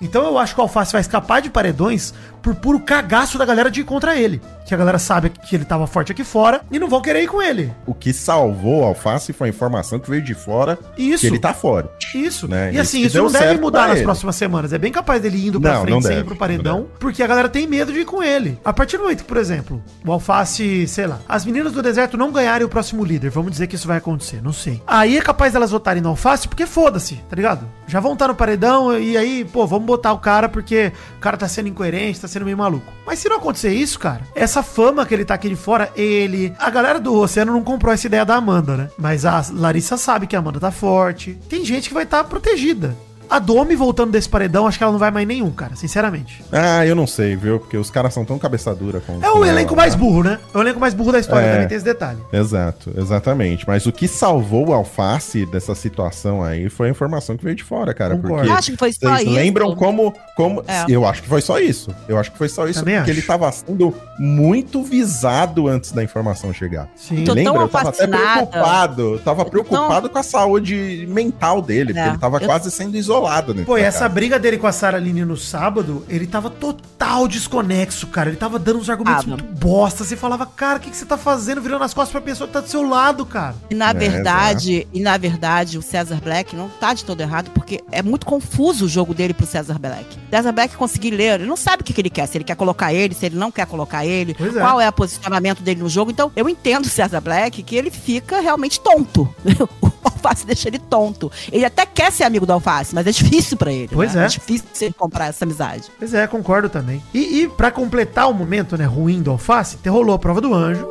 [SPEAKER 3] Então eu acho que o Alface vai escapar de paredões por puro cagaço da galera de ir contra ele. Que a galera sabe que ele tava forte aqui fora e não vão querer ir com ele.
[SPEAKER 1] O que salvou o Alface foi a informação que veio de fora
[SPEAKER 3] Isso.
[SPEAKER 1] que ele tá fora.
[SPEAKER 3] Isso.
[SPEAKER 1] Né?
[SPEAKER 3] E assim,
[SPEAKER 1] Isso
[SPEAKER 3] isso não deve mudar nas
[SPEAKER 1] ele.
[SPEAKER 3] próximas semanas. É bem capaz dele indo pra
[SPEAKER 1] Não,
[SPEAKER 3] frente sem ir pro paredão, porque a galera tem medo de ir com ele. A partir do momento que, por exemplo, o Alface, sei lá, as meninas do deserto não ganharem o próximo líder, vamos dizer que isso vai acontecer, não sei. Aí é capaz delas votarem no Alface porque foda-se, tá ligado? Já vão estar no paredão e aí, pô, vamos botar o cara porque o cara tá sendo incoerente, tá sendo meio maluco. Mas se não acontecer isso, cara, essa fama que ele tá aqui de fora, ele. A galera do Oceano não comprou essa ideia da Amanda, né? Mas a Larissa sabe que a Amanda tá forte. Tem gente que vai estar protegida. A Domi voltando desse paredão, acho que ela não vai mais nenhum, cara, sinceramente.
[SPEAKER 1] Ah, eu não sei, viu? Porque os caras são tão cabeça dura com
[SPEAKER 3] É o
[SPEAKER 1] ela
[SPEAKER 3] elenco
[SPEAKER 1] lá.
[SPEAKER 3] mais burro, né? É o elenco mais burro da história,
[SPEAKER 1] É.
[SPEAKER 3] também tem esse detalhe.
[SPEAKER 1] Exato, exatamente. Mas o que salvou o Alface dessa situação aí foi a informação que veio de fora, cara.
[SPEAKER 3] Concordo.
[SPEAKER 1] Porque
[SPEAKER 2] Eu acho que foi só
[SPEAKER 1] vocês
[SPEAKER 2] isso.
[SPEAKER 1] lembram como. como
[SPEAKER 2] É.
[SPEAKER 1] Eu acho que foi só isso. Eu acho que foi só isso,
[SPEAKER 3] Também
[SPEAKER 1] porque
[SPEAKER 3] acho.
[SPEAKER 1] ele tava sendo muito visado antes da informação chegar.
[SPEAKER 3] Sim.
[SPEAKER 2] Tão
[SPEAKER 1] Lembra? Eu tava até preocupado. Eu tava preocupado com a saúde mental dele,
[SPEAKER 2] É,
[SPEAKER 1] porque ele tava
[SPEAKER 2] eu-
[SPEAKER 1] quase sendo isolado. Dentro
[SPEAKER 3] Pô, e
[SPEAKER 1] da
[SPEAKER 3] essa briga dele com a Sarah Aline no sábado, ele tava total desconexo, cara. Ele tava dando uns argumentos
[SPEAKER 2] Tava.
[SPEAKER 3] muito bosta. Você falava, cara, o que, que você tá fazendo virando as costas pra pessoa que tá do seu lado, cara?
[SPEAKER 2] E na
[SPEAKER 1] É,
[SPEAKER 2] verdade, e na verdade, o César Black não tá de todo errado, porque é muito confuso o jogo dele pro César Black. César Black conseguir ler, ele não sabe o que, que ele quer, se ele quer colocar ele, se ele não quer colocar ele,
[SPEAKER 3] Pois é.
[SPEAKER 2] qual é o posicionamento dele no jogo. Então, eu entendo o César Black que ele fica realmente tonto. [LAUGHS] o Alface deixa ele tonto. Ele até quer ser amigo do Alface, mas é difícil pra ele.
[SPEAKER 3] Pois
[SPEAKER 2] né?
[SPEAKER 3] é.
[SPEAKER 2] É difícil ele comprar essa amizade.
[SPEAKER 3] Pois é, concordo também. E, e para completar o momento, né, ruim do Alface, te rolou a prova do anjo.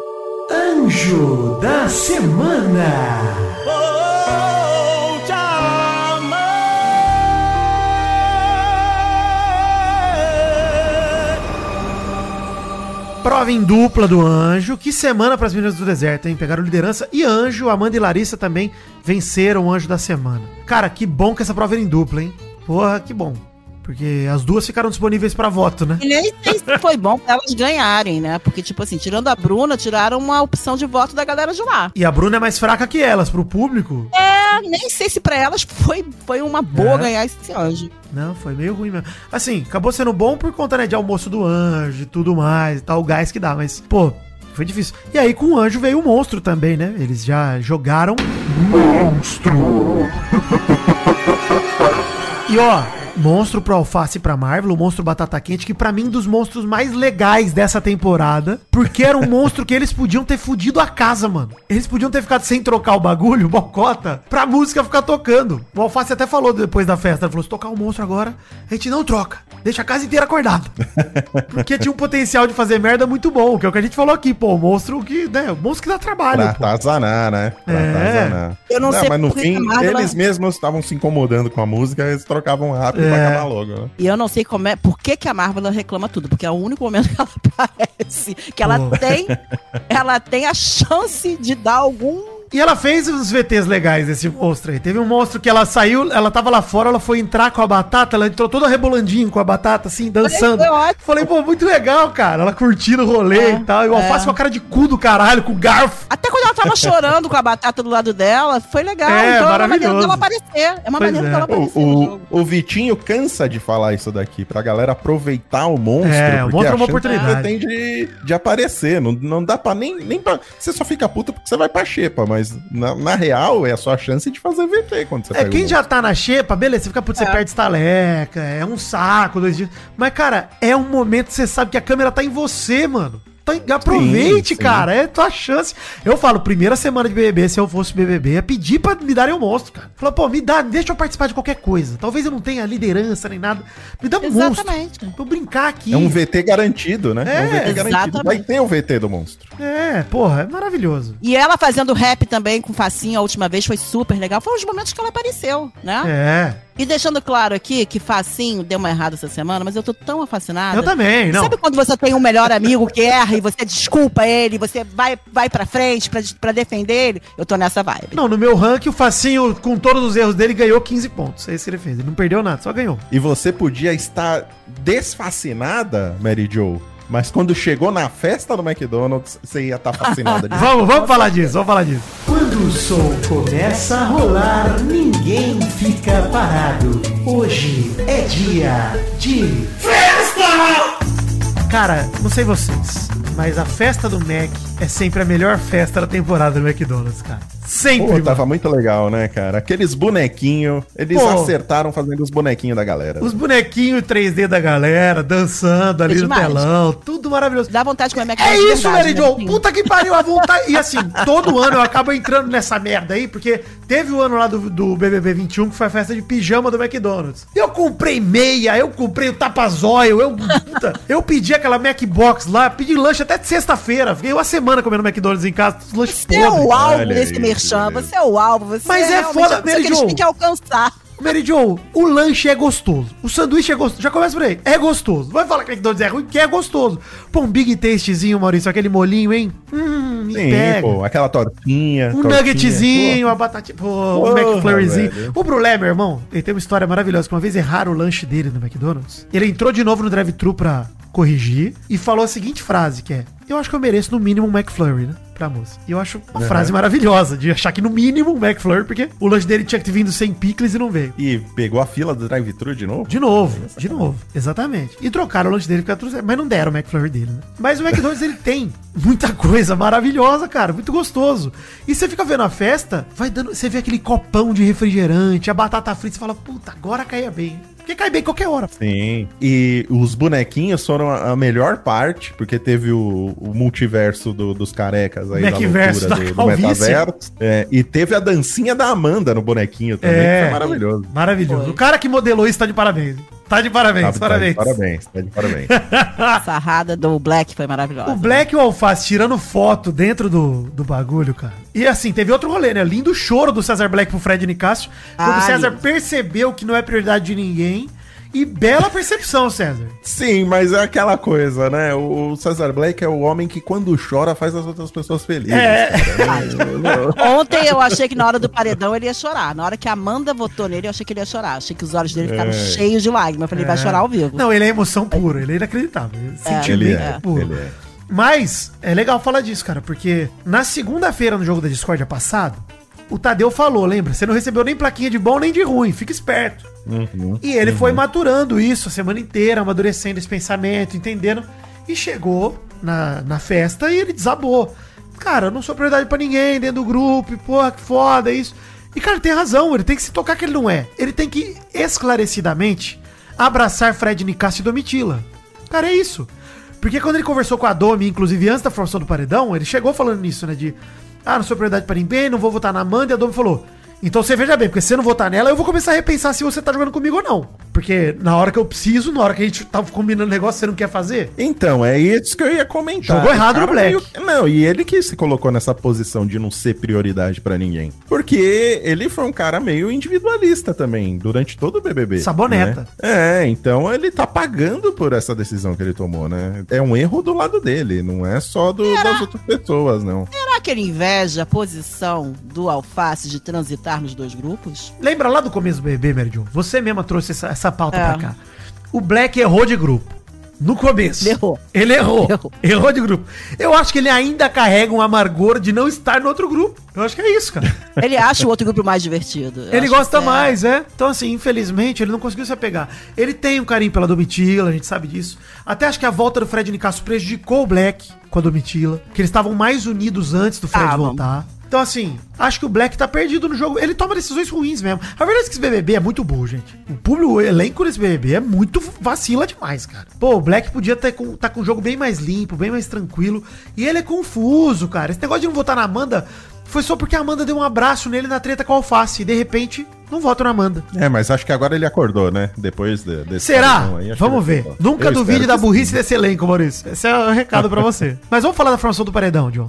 [SPEAKER 4] Anjo da Semana.
[SPEAKER 3] Prova em dupla do Anjo. Que semana para as meninas do deserto, hein? Pegaram liderança. E Anjo, Amanda e Larissa também venceram o Anjo da semana. Cara, que bom que essa prova era em dupla, hein? Porra, que bom. Porque as duas ficaram disponíveis para voto, né?
[SPEAKER 2] E nem sei se foi bom pra elas ganharem, né? Porque, tipo assim, tirando a Bruna, tiraram uma opção de voto da galera de lá.
[SPEAKER 3] E a Bruna é mais fraca que elas, pro público.
[SPEAKER 2] É, nem sei se pra elas foi, foi uma boa
[SPEAKER 3] É.
[SPEAKER 2] ganhar esse anjo.
[SPEAKER 3] Não, foi meio ruim mesmo. Assim, acabou sendo bom por conta, né, de almoço do anjo e tudo mais e tal, o gás que dá, mas, pô, foi difícil. E aí com o anjo veio o monstro também, né? Eles já jogaram. Monstro! [LAUGHS] E ó, monstro pro Alface e pra Marvel, o monstro Batata Quente, que pra mim dos monstros mais legais dessa temporada, porque era um monstro que eles podiam ter fudido a casa, mano. Eles podiam ter ficado sem trocar o bagulho, [LAUGHS] bocota, pra música ficar tocando. O Alface até falou depois da festa, ele falou, se tocar o monstro agora, a gente não troca. Deixa a casa inteira acordada. [LAUGHS] Porque tinha um potencial de fazer merda muito bom, que é o que a gente falou aqui, pô, o monstro que, né, o monstro que dá trabalho,
[SPEAKER 1] Pra
[SPEAKER 3] pô.
[SPEAKER 1] atazanar, né? Pra
[SPEAKER 3] É.
[SPEAKER 2] Eu não sei
[SPEAKER 1] mas no fim, eles mesmos estavam se incomodando com a música, eles trocavam rápido
[SPEAKER 3] É.
[SPEAKER 1] acabar logo. né?
[SPEAKER 2] E eu não sei como é, por que, que a Marvel reclama tudo, porque é o único momento que ela [LAUGHS] aparece, que ela
[SPEAKER 3] Pô.
[SPEAKER 2] tem, ela tem a chance de dar algum
[SPEAKER 3] E ela fez uns VTs legais desse monstro aí. Teve um monstro que ela saiu, ela tava lá fora, ela foi entrar com a batata, ela entrou toda rebolandinho com a batata, assim, dançando.
[SPEAKER 2] Foi ótimo.
[SPEAKER 3] Falei, pô, muito legal, cara. Ela curtindo o rolê
[SPEAKER 2] É,
[SPEAKER 3] e tal. E o
[SPEAKER 2] é.
[SPEAKER 3] alface com a cara de cu do caralho, com garfo.
[SPEAKER 2] Até quando ela tava chorando com a batata do lado dela, foi legal.
[SPEAKER 3] É,
[SPEAKER 2] então é uma maneira
[SPEAKER 3] maravilhoso.
[SPEAKER 2] dela aparecer. É uma
[SPEAKER 3] Pois
[SPEAKER 2] maneira
[SPEAKER 3] é.
[SPEAKER 2] dela
[SPEAKER 1] O,
[SPEAKER 2] aparecer.
[SPEAKER 1] o,
[SPEAKER 2] jogo.
[SPEAKER 1] o Vitinho cansa de falar isso daqui, pra galera aproveitar o monstro.
[SPEAKER 3] É, o
[SPEAKER 1] porque
[SPEAKER 3] monstro é uma oportunidade.
[SPEAKER 1] que Tem de, de aparecer. Não, não dá pra nem, nem pra. Você só fica puta porque você vai pra xepa, mas na, na real é a sua chance de fazer VT quando você
[SPEAKER 3] É,
[SPEAKER 1] pega
[SPEAKER 3] quem
[SPEAKER 1] o
[SPEAKER 3] já tá na xepa, beleza, você fica puto, você perde estaleca, é um saco, dois dias. Mas, cara, é um momento que você sabe que a câmera tá em você, mano. Tá aproveite,
[SPEAKER 1] sim.
[SPEAKER 3] cara. É tua chance. Eu falo, primeira semana de BBB, se eu fosse BBB, ia pedir pra me darem o monstro, cara. Falar, pô, me dá, deixa eu participar de qualquer coisa. Talvez eu não tenha liderança nem nada. Me dá um monstro.
[SPEAKER 2] Exatamente.
[SPEAKER 3] Pra eu brincar aqui.
[SPEAKER 1] É um VT garantido, né?
[SPEAKER 3] É,
[SPEAKER 1] um VT garantido.
[SPEAKER 2] exatamente.
[SPEAKER 1] Vai ter o VT do monstro.
[SPEAKER 3] É, porra, é maravilhoso.
[SPEAKER 2] E ela fazendo rap também com facinho a última vez foi super legal. Foi os momentos que ela apareceu, né?
[SPEAKER 3] É.
[SPEAKER 2] E deixando claro aqui que facinho deu uma errada essa semana, mas eu tô tão fascinada.
[SPEAKER 3] Eu também, não.
[SPEAKER 2] Sabe quando você tem um melhor amigo que erra e você desculpa ele, você vai, vai pra frente pra, pra defender ele? Eu tô nessa vibe.
[SPEAKER 3] Não, no meu ranking, o Facinho, com todos os erros dele, ganhou 15 pontos. É isso que ele fez. Ele não perdeu nada, só ganhou.
[SPEAKER 1] E você podia estar desfascinada, Mary Joe, mas quando chegou na festa do McDonald's, você ia estar fascinada. [LAUGHS] de-
[SPEAKER 3] Vamos, vamos falar disso, vamos falar disso.
[SPEAKER 4] Quando o som começa a rolar, ninguém fica parado. Hoje é dia de
[SPEAKER 3] Cara, não sei vocês, mas a festa do Mac é sempre a melhor festa da temporada do McDonald's, cara. Sempre,
[SPEAKER 1] Pô, tava muito legal, né, cara? Aqueles bonequinhos, eles
[SPEAKER 3] Pô.
[SPEAKER 1] acertaram fazendo os bonequinhos da galera.
[SPEAKER 3] Os bonequinhos 3D da galera, dançando ali
[SPEAKER 2] É
[SPEAKER 3] no telão, tudo maravilhoso.
[SPEAKER 2] Dá vontade de comer
[SPEAKER 3] É
[SPEAKER 2] McDonald's de
[SPEAKER 3] isso,
[SPEAKER 2] verdade,
[SPEAKER 3] Mary
[SPEAKER 2] né?
[SPEAKER 3] Jo. Puta que pariu, a vontade. E assim, todo ano eu acabo entrando nessa merda aí, porque teve o ano lá do, do BBB 21, que foi a festa de pijama do McDonald's. Eu comprei meia, eu comprei o tapazóio, eu, puta, eu pedi aquela Macbox lá, pedi lanche até de sexta-feira. Fiquei uma semana comendo McDonald's em casa, os lanches
[SPEAKER 2] Você é o alvo
[SPEAKER 1] Olha
[SPEAKER 2] desse merchan, você é o alvo, você
[SPEAKER 3] Mas é
[SPEAKER 2] realmente
[SPEAKER 3] foda, Mary Jo.
[SPEAKER 2] têm que alcançar.
[SPEAKER 3] Mary Jo, o lanche é gostoso. O sanduíche é gostoso. Já começa por aí. É gostoso. Vai falar que o McDonald's é ruim, que é gostoso. Pô, um Big Tastezinho, Maurício, aquele molinho, hein? Hum,
[SPEAKER 1] Sim,
[SPEAKER 3] pega.
[SPEAKER 1] pô, aquela tortinha.
[SPEAKER 3] Um
[SPEAKER 1] tortinha,
[SPEAKER 3] nuggetzinho, uma batatinha, pô, um
[SPEAKER 1] Porra,
[SPEAKER 3] McFlurryzinho.
[SPEAKER 1] velho.
[SPEAKER 3] O Brulé, meu irmão, ele tem uma história maravilhosa. Que uma vez erraram o lanche dele no McDonald's. Ele entrou de novo no drive-thru pra corrigir e falou a seguinte frase, que é... Eu acho que eu mereço no mínimo um McFlurry, né? Pra moça. E eu acho uma frase maravilhosa de achar que no mínimo um McFlurry, porque o lanche dele tinha que ter vindo sem picles e não veio.
[SPEAKER 1] E pegou a fila do drive-thru de novo?
[SPEAKER 3] De novo, de novo, exatamente. E trocaram o lanche dele porque mas não deram o McFlurry dele, né? Mas o McDonald's ele tem muita coisa maravilhosa, cara, muito gostoso. E você fica vendo a festa, vai dando, você vê aquele copão de refrigerante, a batata frita, você fala, puta, agora caia bem. Porque cai bem qualquer hora.
[SPEAKER 1] Sim. E os bonequinhos foram a melhor parte, porque teve o, o multiverso do- dos carecas aí
[SPEAKER 3] Macverso da
[SPEAKER 1] do, do
[SPEAKER 3] calvície.
[SPEAKER 1] metaverso. É, e teve a dancinha da Amanda no bonequinho também,
[SPEAKER 3] É.
[SPEAKER 1] que foi maravilhoso.
[SPEAKER 3] Maravilhoso.
[SPEAKER 2] Foi.
[SPEAKER 3] O cara que modelou isso tá de parabéns. Tá de parabéns,
[SPEAKER 1] Tá- tá de
[SPEAKER 3] parabéns.
[SPEAKER 1] parabéns, tá de parabéns. [LAUGHS]
[SPEAKER 2] A sarrada do Black foi maravilhosa.
[SPEAKER 3] O Black e o Alface tirando foto dentro do, do bagulho, cara. E assim, teve outro rolê, né? Lindo choro do César Black pro Fred Nicásio. Quando
[SPEAKER 2] Ah,
[SPEAKER 3] o César
[SPEAKER 2] lindo.
[SPEAKER 3] percebeu que não é prioridade de ninguém. E bela percepção, César.
[SPEAKER 1] Sim, mas é aquela coisa, né? O Cesar Black é o homem que quando chora faz as outras pessoas felizes.
[SPEAKER 3] É.
[SPEAKER 1] cara. [LAUGHS]
[SPEAKER 2] Ontem eu achei que na hora do paredão ele ia chorar. Na hora que a Amanda votou nele, eu achei que ele ia chorar. Achei que os olhos dele ficaram
[SPEAKER 1] É.
[SPEAKER 2] cheios de lágrimas. Eu falei, vai chorar ao vivo.
[SPEAKER 3] Não, ele é emoção pura, ele é inacreditável.
[SPEAKER 2] É.
[SPEAKER 3] sentimento
[SPEAKER 1] Ele é,
[SPEAKER 3] puro.
[SPEAKER 1] ele é.
[SPEAKER 3] Mas é legal falar disso, cara, porque na segunda-feira no jogo da Discordia passado, o Tadeu falou, lembra? Você não recebeu nem plaquinha de bom nem de ruim, fica esperto.
[SPEAKER 1] Uhum.
[SPEAKER 3] E ele foi maturando isso a semana inteira, amadurecendo esse pensamento, entendendo. E chegou na, na festa e ele desabou. Cara, eu não sou prioridade pra ninguém dentro do grupo, porra, que foda isso. E, cara, tem razão, ele tem que se tocar que ele não é. Ele tem que, esclarecidamente, abraçar Fred Nicásio e Domitila. Cara, é isso. Porque quando ele conversou com a Domi, inclusive antes da formação do paredão, ele chegou falando nisso, né? De, ah, não sou prioridade pra ninguém, não vou votar na Amanda. E a Domi falou, então você veja bem, porque se você não votar nela, eu vou começar a repensar se você tá jogando comigo ou não. Porque na hora que eu preciso, na hora que a gente tava combinando negócio, você não quer fazer.
[SPEAKER 1] Então, é isso que eu ia comentar.
[SPEAKER 3] Jogou errado no Black.
[SPEAKER 1] meio- Não, e ele que se colocou nessa posição de não ser prioridade pra ninguém. Porque ele foi um cara meio individualista também, durante todo o BBB.
[SPEAKER 3] Saboneta.
[SPEAKER 1] né? É, então ele tá pagando por essa decisão que ele tomou, né? É um erro do lado dele, não é só do- das outras pessoas, não.
[SPEAKER 2] Será que ele inveja a posição do Alface de transitar nos dois grupos?
[SPEAKER 3] Lembra lá do começo do BBB, Jo? Você mesma trouxe essa, essa pauta
[SPEAKER 2] É.
[SPEAKER 3] pra cá. O Black errou de grupo. No começo.
[SPEAKER 2] Ele errou.
[SPEAKER 3] Ele errou.
[SPEAKER 2] Errou.
[SPEAKER 3] Errou de grupo. Eu acho que ele ainda carrega um amargor de não estar no outro grupo. Eu acho que é isso, cara. [LAUGHS]
[SPEAKER 2] Ele acha o outro grupo mais divertido. Eu
[SPEAKER 3] Ele gosta
[SPEAKER 2] é-
[SPEAKER 3] mais, é. Então, assim, infelizmente, ele não conseguiu se apegar. Ele tem um carinho pela Domitila, a gente sabe disso. Até acho que a volta do Fred Nicasso prejudicou o Black com a Domitila. Que eles estavam mais unidos antes do Fred
[SPEAKER 2] Ah, vamos.
[SPEAKER 3] Então, assim, acho que o Black tá perdido no jogo. Ele toma decisões ruins mesmo. A verdade é que esse BBB é muito burro, gente. O público, o elenco desse BBB é muito vacila demais, cara. Pô, o Black podia ter com, tá com um jogo bem mais limpo, bem mais tranquilo. E ele é confuso, cara. Esse negócio de não votar na Amanda foi só porque a Amanda deu um abraço nele na treta com a Alface. E de repente, não voto na Amanda.
[SPEAKER 1] É, mas acho que agora ele acordou, né? Depois de- desse
[SPEAKER 3] Será?
[SPEAKER 1] aí,
[SPEAKER 3] vamos ver.
[SPEAKER 1] acordou.
[SPEAKER 3] Nunca
[SPEAKER 1] Eu
[SPEAKER 3] duvide da burrice
[SPEAKER 1] sim.
[SPEAKER 3] desse elenco, Maurício. Esse é o recado pra você. [LAUGHS] Mas vamos falar da formação do paredão, John.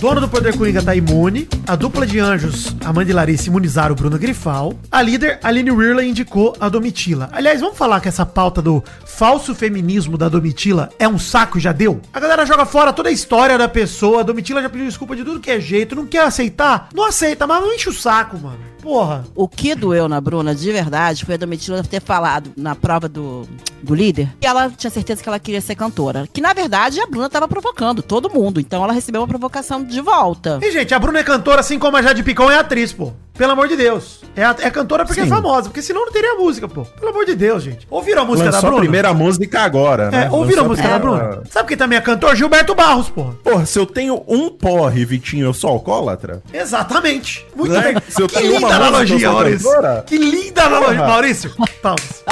[SPEAKER 3] Dono do Poder Coringa tá imune. A dupla de anjos, Amanda e Larissa, imunizaram o Bruno Grifal. A líder, Aline Weirley, indicou a Domitila. Aliás, vamos falar que essa pauta do falso feminismo da Domitila é um saco já deu? A galera joga fora toda a história da pessoa. A Domitila já pediu desculpa de tudo que é jeito. Não quer aceitar? Não aceita, mas não enche o saco, mano. Porra.
[SPEAKER 2] O que doeu na Bruna de verdade foi a Domitila ter falado na prova do, do líder que ela tinha certeza que ela queria ser cantora. Que na verdade a Bruna tava provocando todo mundo. Então ela recebeu uma provocação de volta.
[SPEAKER 3] E, gente, a Bruna é cantora assim como a Jade Picon é atriz, pô. Pelo amor de Deus. É, a- é cantora porque
[SPEAKER 1] Sim.
[SPEAKER 3] é famosa, porque senão não teria música, pô. Pelo amor de Deus, gente. Ouviram a música
[SPEAKER 1] Lançou
[SPEAKER 3] da
[SPEAKER 1] a
[SPEAKER 3] Bruna?
[SPEAKER 1] primeira música agora, né?
[SPEAKER 3] É, ouviram a
[SPEAKER 1] Lançou
[SPEAKER 3] música da
[SPEAKER 1] primeira-
[SPEAKER 3] Bruna? Sabe quem também é cantor? Gilberto Barros, pô.
[SPEAKER 1] Porra, se eu tenho um porre, Vitinho, eu sou alcoólatra?
[SPEAKER 3] Exatamente. Muito
[SPEAKER 1] Né?
[SPEAKER 3] bem.
[SPEAKER 1] Se eu
[SPEAKER 3] que
[SPEAKER 1] tenho
[SPEAKER 3] linda
[SPEAKER 1] uma
[SPEAKER 3] analogia, Maurício. Que linda analogia. Maurício, palmas.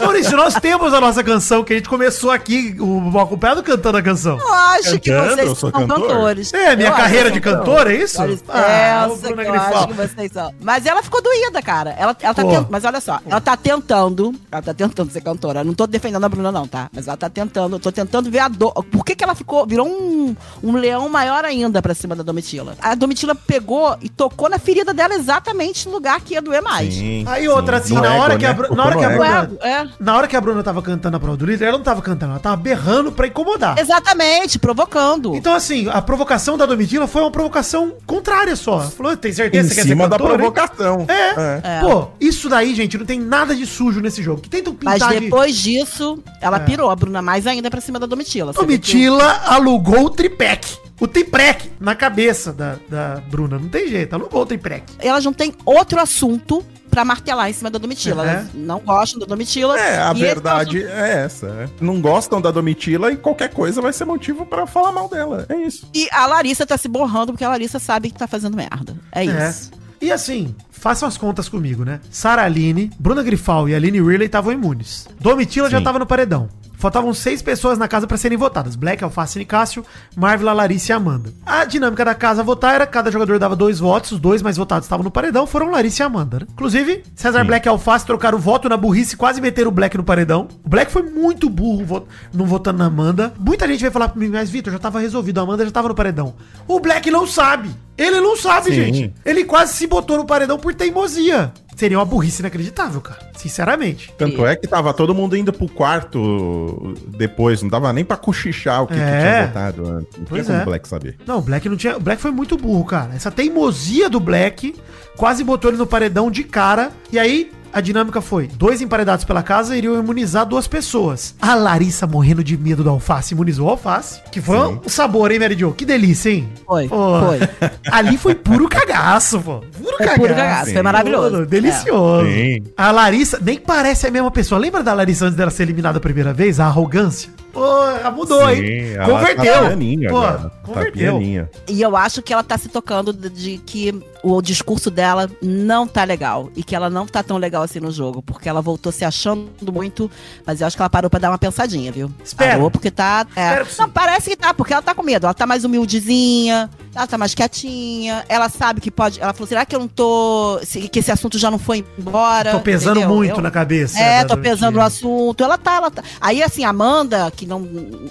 [SPEAKER 3] Maurício, nós temos a nossa canção que a gente começou aqui, o acompanhado cantando a canção.
[SPEAKER 2] Eu acho que
[SPEAKER 1] Cantando,
[SPEAKER 2] vocês
[SPEAKER 1] sou
[SPEAKER 2] são
[SPEAKER 1] cantor?
[SPEAKER 2] cantores.
[SPEAKER 3] É, minha
[SPEAKER 2] Eu
[SPEAKER 3] carreira de
[SPEAKER 2] são
[SPEAKER 3] cantor, é isso? Ah,
[SPEAKER 2] Essa
[SPEAKER 3] Bruna
[SPEAKER 2] que eu
[SPEAKER 3] Grifal.
[SPEAKER 2] acho que vocês são. Mas ela ficou doída, cara. Ela, ela tá
[SPEAKER 3] Pô.
[SPEAKER 2] tent- Mas olha só, ela tá tentando. Ela tá tentando ser cantora. Eu não tô defendendo a Bruna, não, tá? Mas ela tá tentando. Eu tô tentando ver a dor. Por que, que ela ficou. Virou um, um leão maior ainda pra cima da Domitila? A Domitila pegou e tocou na ferida dela exatamente no lugar que ia doer mais.
[SPEAKER 1] Sim,
[SPEAKER 3] Aí
[SPEAKER 1] sim.
[SPEAKER 3] outra, assim,
[SPEAKER 1] No
[SPEAKER 3] na
[SPEAKER 1] ego,
[SPEAKER 3] hora que a
[SPEAKER 1] né?
[SPEAKER 3] Bru- na hora que a. Bruna-
[SPEAKER 2] É, é.
[SPEAKER 3] Na hora que a Bruna tava cantando a prova do líder, ela não tava cantando, ela tava berrando pra incomodar.
[SPEAKER 2] Exatamente, provocando.
[SPEAKER 3] Então, assim, a provocação da Domitila foi uma provocação contrária só. Falou, tem
[SPEAKER 1] Em
[SPEAKER 3] certeza que você quer ser
[SPEAKER 1] cima da
[SPEAKER 3] cantora, hein?"
[SPEAKER 1] provocação.
[SPEAKER 3] É.
[SPEAKER 2] É.
[SPEAKER 3] Pô, isso daí, gente, não tem nada de sujo nesse jogo. Que tentam
[SPEAKER 2] Mas
[SPEAKER 3] pintar de...
[SPEAKER 2] depois disso, ela
[SPEAKER 3] É.
[SPEAKER 2] pirou a Bruna mais ainda pra cima da Domitila. Vê que
[SPEAKER 3] Domitila alugou o triplex. O triplex na cabeça da, da Bruna. Não tem jeito, alugou o triplex.
[SPEAKER 2] elas não têm outro assunto pra martelar em cima da Domitila.
[SPEAKER 3] É.
[SPEAKER 2] Elas não gostam da Domitila.
[SPEAKER 1] É, a verdade é essa. né? Não gostam da Domitila e qualquer coisa vai ser motivo pra falar mal dela. É isso.
[SPEAKER 2] E a Larissa tá se borrando porque a Larissa sabe que tá fazendo merda. É
[SPEAKER 3] É.
[SPEAKER 2] isso.
[SPEAKER 3] E assim, façam as contas comigo, né? Sara Aline, Bruna Grifal e Aline Ridley estavam imunes. Domitila já
[SPEAKER 1] Sim.
[SPEAKER 3] tava no paredão. Faltavam seis pessoas na casa pra serem votadas: Black, Alface e Cássio, Marvel, Larissa e Amanda. A dinâmica da casa votar era: cada jogador dava dois votos, os dois mais votados estavam no paredão, foram Larissa e Amanda. Né? Inclusive, César Black e Alface trocaram o voto na burrice, quase meteram o Black no paredão. O Black foi muito burro vo- não votando na Amanda. Muita gente veio falar pra mim, mas Vitor, já tava resolvido, a Amanda já tava no paredão. O Black não sabe. Ele não sabe,
[SPEAKER 1] Sim.
[SPEAKER 3] gente. Ele quase se botou no paredão por teimosia. Seria uma burrice inacreditável, cara. Sinceramente.
[SPEAKER 1] Tanto é que tava todo mundo indo pro quarto depois, não dava nem pra cochichar o que, que
[SPEAKER 3] É.
[SPEAKER 1] tinha votado antes. Não
[SPEAKER 3] Pois
[SPEAKER 1] tinha como
[SPEAKER 3] é.
[SPEAKER 1] o Black saber.
[SPEAKER 3] Não, o Black não tinha. O Black foi muito burro, cara. Essa teimosia do Black quase botou ele no paredão de cara. E aí. A dinâmica foi: dois emparedados pela casa iriam imunizar duas pessoas. A Larissa, morrendo de medo da alface, imunizou a alface. Que foi
[SPEAKER 1] Sim.
[SPEAKER 3] um sabor, hein, Mary Jo? Que delícia, hein?
[SPEAKER 2] Foi,
[SPEAKER 3] Pô,
[SPEAKER 2] foi. [LAUGHS]
[SPEAKER 3] Ali foi puro cagaço, pô. Puro
[SPEAKER 2] Foi puro cagaço, foi maravilhoso.
[SPEAKER 3] Mano, delicioso.
[SPEAKER 1] Sim.
[SPEAKER 3] A Larissa nem parece a mesma pessoa. Lembra da Larissa antes dela ser eliminada a primeira vez? A arrogância? Pô, ela mudou,
[SPEAKER 1] Sim,
[SPEAKER 3] hein?
[SPEAKER 1] ela
[SPEAKER 3] Converteu.
[SPEAKER 1] Tá pianinha
[SPEAKER 3] Pô.
[SPEAKER 1] Tá
[SPEAKER 3] converteu.
[SPEAKER 1] pianinha.
[SPEAKER 2] E eu acho que ela tá se tocando de que o discurso dela não tá legal. E que ela não tá tão legal assim no jogo. Porque ela voltou se achando muito. Mas eu acho que ela parou pra dar uma pensadinha, viu?
[SPEAKER 3] Espero.
[SPEAKER 2] Parou porque tá. é. Não, parece que tá, porque ela tá com medo. Ela tá mais humildezinha. Ela tá mais quietinha. Ela sabe que pode. Ela falou: será que eu não tô. que esse assunto já não foi embora?
[SPEAKER 3] Tô pesando
[SPEAKER 2] Entendeu?
[SPEAKER 3] muito
[SPEAKER 2] Eu-
[SPEAKER 3] na cabeça.
[SPEAKER 2] É, tô pesando no
[SPEAKER 3] Domitila.
[SPEAKER 2] assunto. Ela tá, ela tá. Aí, assim, Amanda, que não.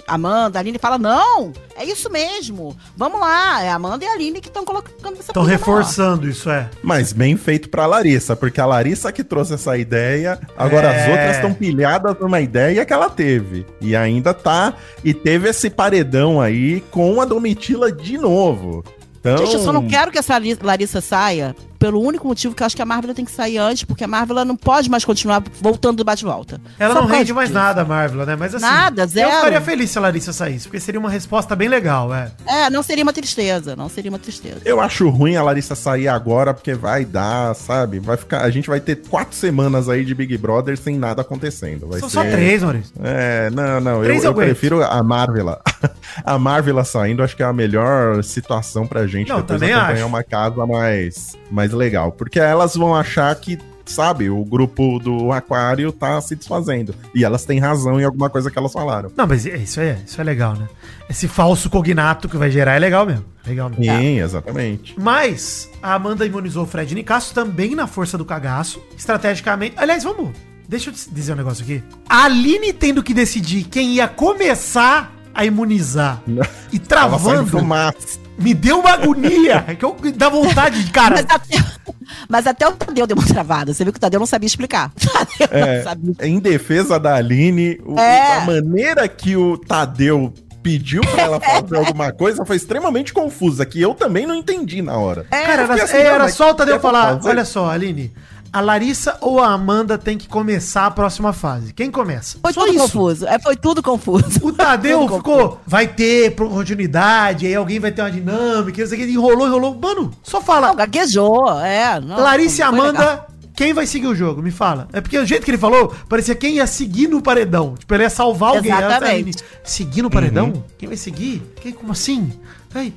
[SPEAKER 2] Amanda, a Aline fala: não, é isso mesmo. Vamos lá. É a Amanda e a Aline que estão colocando essa
[SPEAKER 3] Estão reforçando isso, é.
[SPEAKER 1] Mas bem feito pra Larissa, porque a Larissa que trouxe essa ideia, agora
[SPEAKER 3] É.
[SPEAKER 1] as outras estão pilhadas numa ideia que ela teve. E ainda tá. E teve esse paredão aí com a Domitila de novo. Então,
[SPEAKER 2] Gente, eu só não quero que essa Lari- Larissa saia pelo único motivo que eu acho que a Marvel tem que sair antes, porque a Marvel não pode mais continuar voltando do bate-volta.
[SPEAKER 3] Ela
[SPEAKER 2] Só
[SPEAKER 3] não rende mais
[SPEAKER 2] disso.
[SPEAKER 3] nada, Marvel, né? Mas assim.
[SPEAKER 2] Nada, zero.
[SPEAKER 3] Eu ficaria feliz se a Larissa saísse, porque seria uma resposta bem legal, é.
[SPEAKER 2] É, não seria uma tristeza, não seria uma tristeza.
[SPEAKER 1] Eu acho ruim a Larissa sair agora, porque vai dar, sabe? Vai ficar. A gente vai ter quatro semanas aí de Big Brother sem nada acontecendo. Vai
[SPEAKER 3] São
[SPEAKER 1] ser...
[SPEAKER 3] só três, Maurício.
[SPEAKER 1] É, não, não. Eu,
[SPEAKER 3] Três
[SPEAKER 1] eu prefiro a Marvela. [LAUGHS] a Marvela saindo, acho que é a melhor situação pra gente
[SPEAKER 3] Não,
[SPEAKER 1] depois
[SPEAKER 3] também
[SPEAKER 1] acompanhar
[SPEAKER 3] acho.
[SPEAKER 1] uma casa mais, mais legal. Porque elas vão achar que, sabe, o grupo do Aquário tá se desfazendo. E elas têm razão em alguma coisa que elas falaram.
[SPEAKER 3] Não, mas é- isso é, isso é legal, né? Esse falso cognato que vai gerar é legal mesmo. Legal mesmo.
[SPEAKER 1] Sim, exatamente.
[SPEAKER 3] Mas a Amanda imunizou o Fred Nicasso também na força do cagaço. Estrategicamente. Aliás, vamos. Deixa eu dizer um negócio aqui. A Aline tendo que decidir quem ia começar a imunizar [LAUGHS] e travando. Me deu uma agonia. [LAUGHS] que eu dá vontade de, cara.
[SPEAKER 2] Mas até, mas até o Tadeu deu uma travada. Você viu que o Tadeu não sabia explicar. [LAUGHS]
[SPEAKER 1] É,
[SPEAKER 2] não sabia.
[SPEAKER 1] em defesa da Aline, o-
[SPEAKER 2] É.
[SPEAKER 1] a maneira que o Tadeu pediu pra ela fazer [LAUGHS] alguma coisa foi extremamente confusa, que eu também não entendi na hora.
[SPEAKER 2] É,
[SPEAKER 3] Cara, era,
[SPEAKER 1] assim,
[SPEAKER 3] era
[SPEAKER 1] mas
[SPEAKER 3] só o Tadeu falar:
[SPEAKER 1] fazer?
[SPEAKER 3] olha só, Aline, a Larissa ou a Amanda tem que começar a próxima fase. Quem começa?
[SPEAKER 2] Foi
[SPEAKER 3] só
[SPEAKER 2] tudo confuso. É, foi tudo confuso.
[SPEAKER 3] O Tadeu [LAUGHS] ficou, vai ter continuidade, aí alguém vai ter uma dinâmica, não sei o que, enrolou, enrolou. Mano, só fala.
[SPEAKER 2] Não, gaguejou, é. Não,
[SPEAKER 3] Larissa e Amanda,
[SPEAKER 2] legal.
[SPEAKER 3] quem vai seguir o jogo? Me fala. É porque o jeito que ele falou, parecia quem ia seguir no paredão. Tipo, ele ia salvar alguém.
[SPEAKER 2] Exatamente.
[SPEAKER 3] Aí, Aline, Seguir no paredão? Quem vai seguir? Quem, como assim? Aí,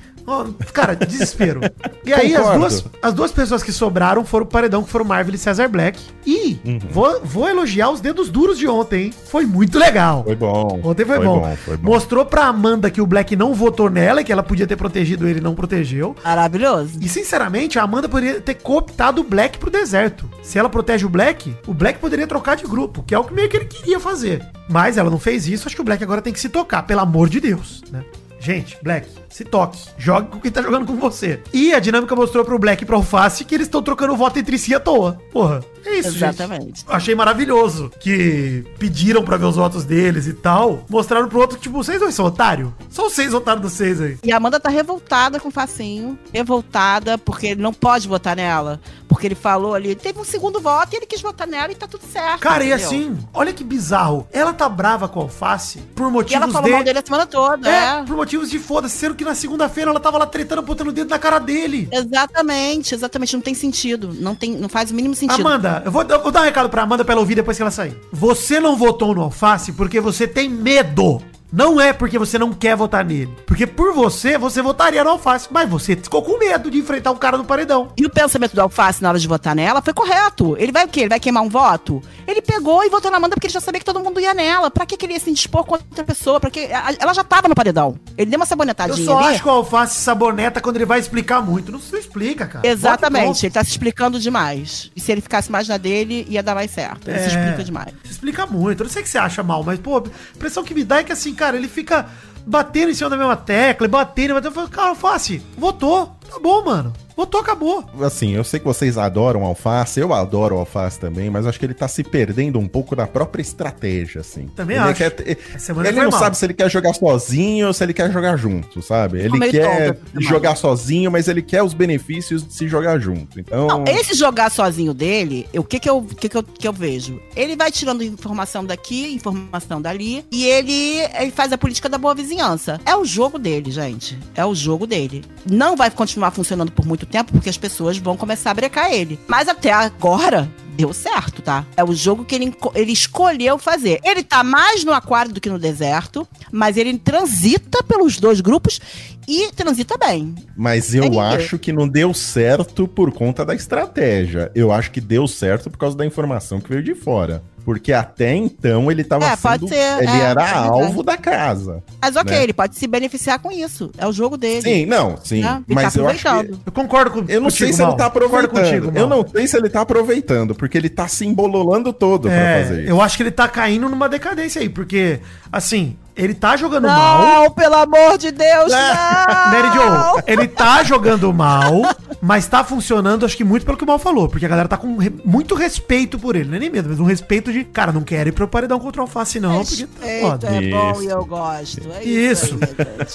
[SPEAKER 3] cara, desespero. E aí, as duas, as duas pessoas que sobraram foram o paredão, que foram Marvel e Cesar Black. E vou, vou elogiar os dedos duros de ontem, hein? Foi muito legal.
[SPEAKER 1] Foi bom.
[SPEAKER 3] Ontem foi, bom.
[SPEAKER 1] foi bom.
[SPEAKER 3] Mostrou pra Amanda que o Black não votou nela, que ela podia ter protegido ele e não protegeu.
[SPEAKER 2] Maravilhoso.
[SPEAKER 3] E sinceramente, a Amanda poderia ter cooptado o Black pro deserto. Se ela protege o Black, o Black poderia trocar de grupo, que é o que meio que ele queria fazer. Mas ela não fez isso, acho que o Black agora tem que se tocar, pelo amor de Deus, né? Gente, Black, se toque. Jogue com quem tá jogando com você. E a dinâmica mostrou pro Black e pro Alface que eles estão trocando voto entre si à toa. Porra, é isso,
[SPEAKER 2] Exatamente.
[SPEAKER 3] gente. Achei maravilhoso que pediram pra ver os votos deles e tal. Mostraram pro outro que, tipo, vocês dois são otário? São seis otários dos seis aí.
[SPEAKER 2] E a Amanda tá revoltada com o Facinho. Revoltada porque ele não pode votar nela. Porque ele falou ali, teve um segundo voto e ele quis votar nela e tá tudo certo.
[SPEAKER 3] Cara, e
[SPEAKER 2] entendeu?
[SPEAKER 3] assim, olha que bizarro. Ela tá brava com a Alface por
[SPEAKER 2] E ela
[SPEAKER 3] motivos
[SPEAKER 2] falou
[SPEAKER 3] de...
[SPEAKER 2] mal dele a semana toda,
[SPEAKER 3] É,
[SPEAKER 2] é.
[SPEAKER 3] por motivos de foda-se, sendo que na segunda-feira ela tava lá tretando, botando o dedo na cara dele.
[SPEAKER 2] Exatamente, exatamente. Não tem sentido. Não, tem, não faz o mínimo sentido.
[SPEAKER 3] Amanda, eu vou, eu vou dar um recado pra Amanda pra ela ouvir depois que ela sair. Você não votou no Alface porque você tem medo. Não é porque você não quer votar nele. Porque por você, você votaria no Alface. Mas você ficou com medo de enfrentar um cara no paredão.
[SPEAKER 2] E o pensamento do Alface na hora de votar nela foi correto. Ele vai o quê? Ele vai queimar um voto? Ele pegou e votou na Amanda porque ele já sabia que todo mundo ia nela. Pra que, que ele ia se indispor contra outra pessoa? Pra que... Ela já tava no paredão. Ele deu uma
[SPEAKER 3] Eu
[SPEAKER 2] sabonetadinha
[SPEAKER 3] só
[SPEAKER 2] ali.
[SPEAKER 3] acho que o Alface saboneta quando ele vai explicar muito. Não se explica, cara.
[SPEAKER 2] Exatamente, ele tá se explicando demais. E se ele ficasse mais na dele, ia dar mais certo. Ele se
[SPEAKER 3] É.
[SPEAKER 2] explica demais.
[SPEAKER 3] Se explica muito. Eu não sei que você acha mal, mas, pô, a impressão que me dá é que assim, cara, ele fica batendo em cima da mesma tecla, batendo, batendo. Eu falo, cara, Alface, votou. Tá bom, mano. Votou, acabou.
[SPEAKER 1] Assim, eu sei que vocês adoram alface, eu adoro alface também, mas acho que ele tá se perdendo um pouco da própria estratégia, assim.
[SPEAKER 3] Também
[SPEAKER 1] ele
[SPEAKER 3] acho.
[SPEAKER 1] Quer, ele
[SPEAKER 3] foi
[SPEAKER 1] não
[SPEAKER 3] mal.
[SPEAKER 1] sabe se ele quer jogar sozinho ou se ele quer jogar junto, sabe? Ele quer
[SPEAKER 2] semana.
[SPEAKER 1] jogar sozinho, mas ele quer os benefícios de se jogar junto. Então,
[SPEAKER 2] Não, esse jogar sozinho dele, o que que eu, que que eu, que eu vejo? Ele vai tirando informação daqui, informação dali, e ele, ele faz a política da boa vizinhança. É o jogo dele, gente. É o jogo dele. Não vai continuar funcionando por muito tempo, porque as pessoas vão começar a brecar ele. Mas até agora, deu certo, tá? É o jogo que ele, ele escolheu fazer. Ele tá mais no aquário do que no deserto, mas ele transita pelos dois grupos e transita bem.
[SPEAKER 1] mas eu
[SPEAKER 2] Entendi.
[SPEAKER 1] acho que não deu certo por conta da estratégia. Eu acho que deu certo por causa da informação que veio de fora. Porque até então ele tava
[SPEAKER 2] É, pode
[SPEAKER 1] sendo.
[SPEAKER 2] ser,
[SPEAKER 1] ele
[SPEAKER 2] é,
[SPEAKER 1] era
[SPEAKER 2] é
[SPEAKER 1] alvo da casa.
[SPEAKER 2] Mas ok,
[SPEAKER 1] Né?
[SPEAKER 2] ele pode se beneficiar com isso. É o jogo dele.
[SPEAKER 1] Sim, não, sim.
[SPEAKER 2] né?
[SPEAKER 1] Mas
[SPEAKER 2] tá
[SPEAKER 1] eu acho que.
[SPEAKER 3] Eu concordo com
[SPEAKER 1] Eu não sei se ele tá aproveitando. eu não sei se ele tá aproveitando, porque ele tá se embololando todo pra
[SPEAKER 3] É,
[SPEAKER 1] fazer isso.
[SPEAKER 3] eu acho que ele tá caindo numa decadência aí, porque, assim, ele tá jogando mal.
[SPEAKER 2] Não, pelo amor de Deus, não!
[SPEAKER 3] Mary Jo, ele tá jogando mal, mas tá funcionando, acho que muito pelo que o Mal falou, porque a galera tá com re- muito respeito por ele, não é nem medo, mas um respeito de, cara, não quero ir pro paredão contra o Alface não, porque tá
[SPEAKER 2] Respeito
[SPEAKER 3] foda.
[SPEAKER 2] é bom
[SPEAKER 1] Isso.
[SPEAKER 2] e eu gosto. É
[SPEAKER 3] Isso.
[SPEAKER 2] isso.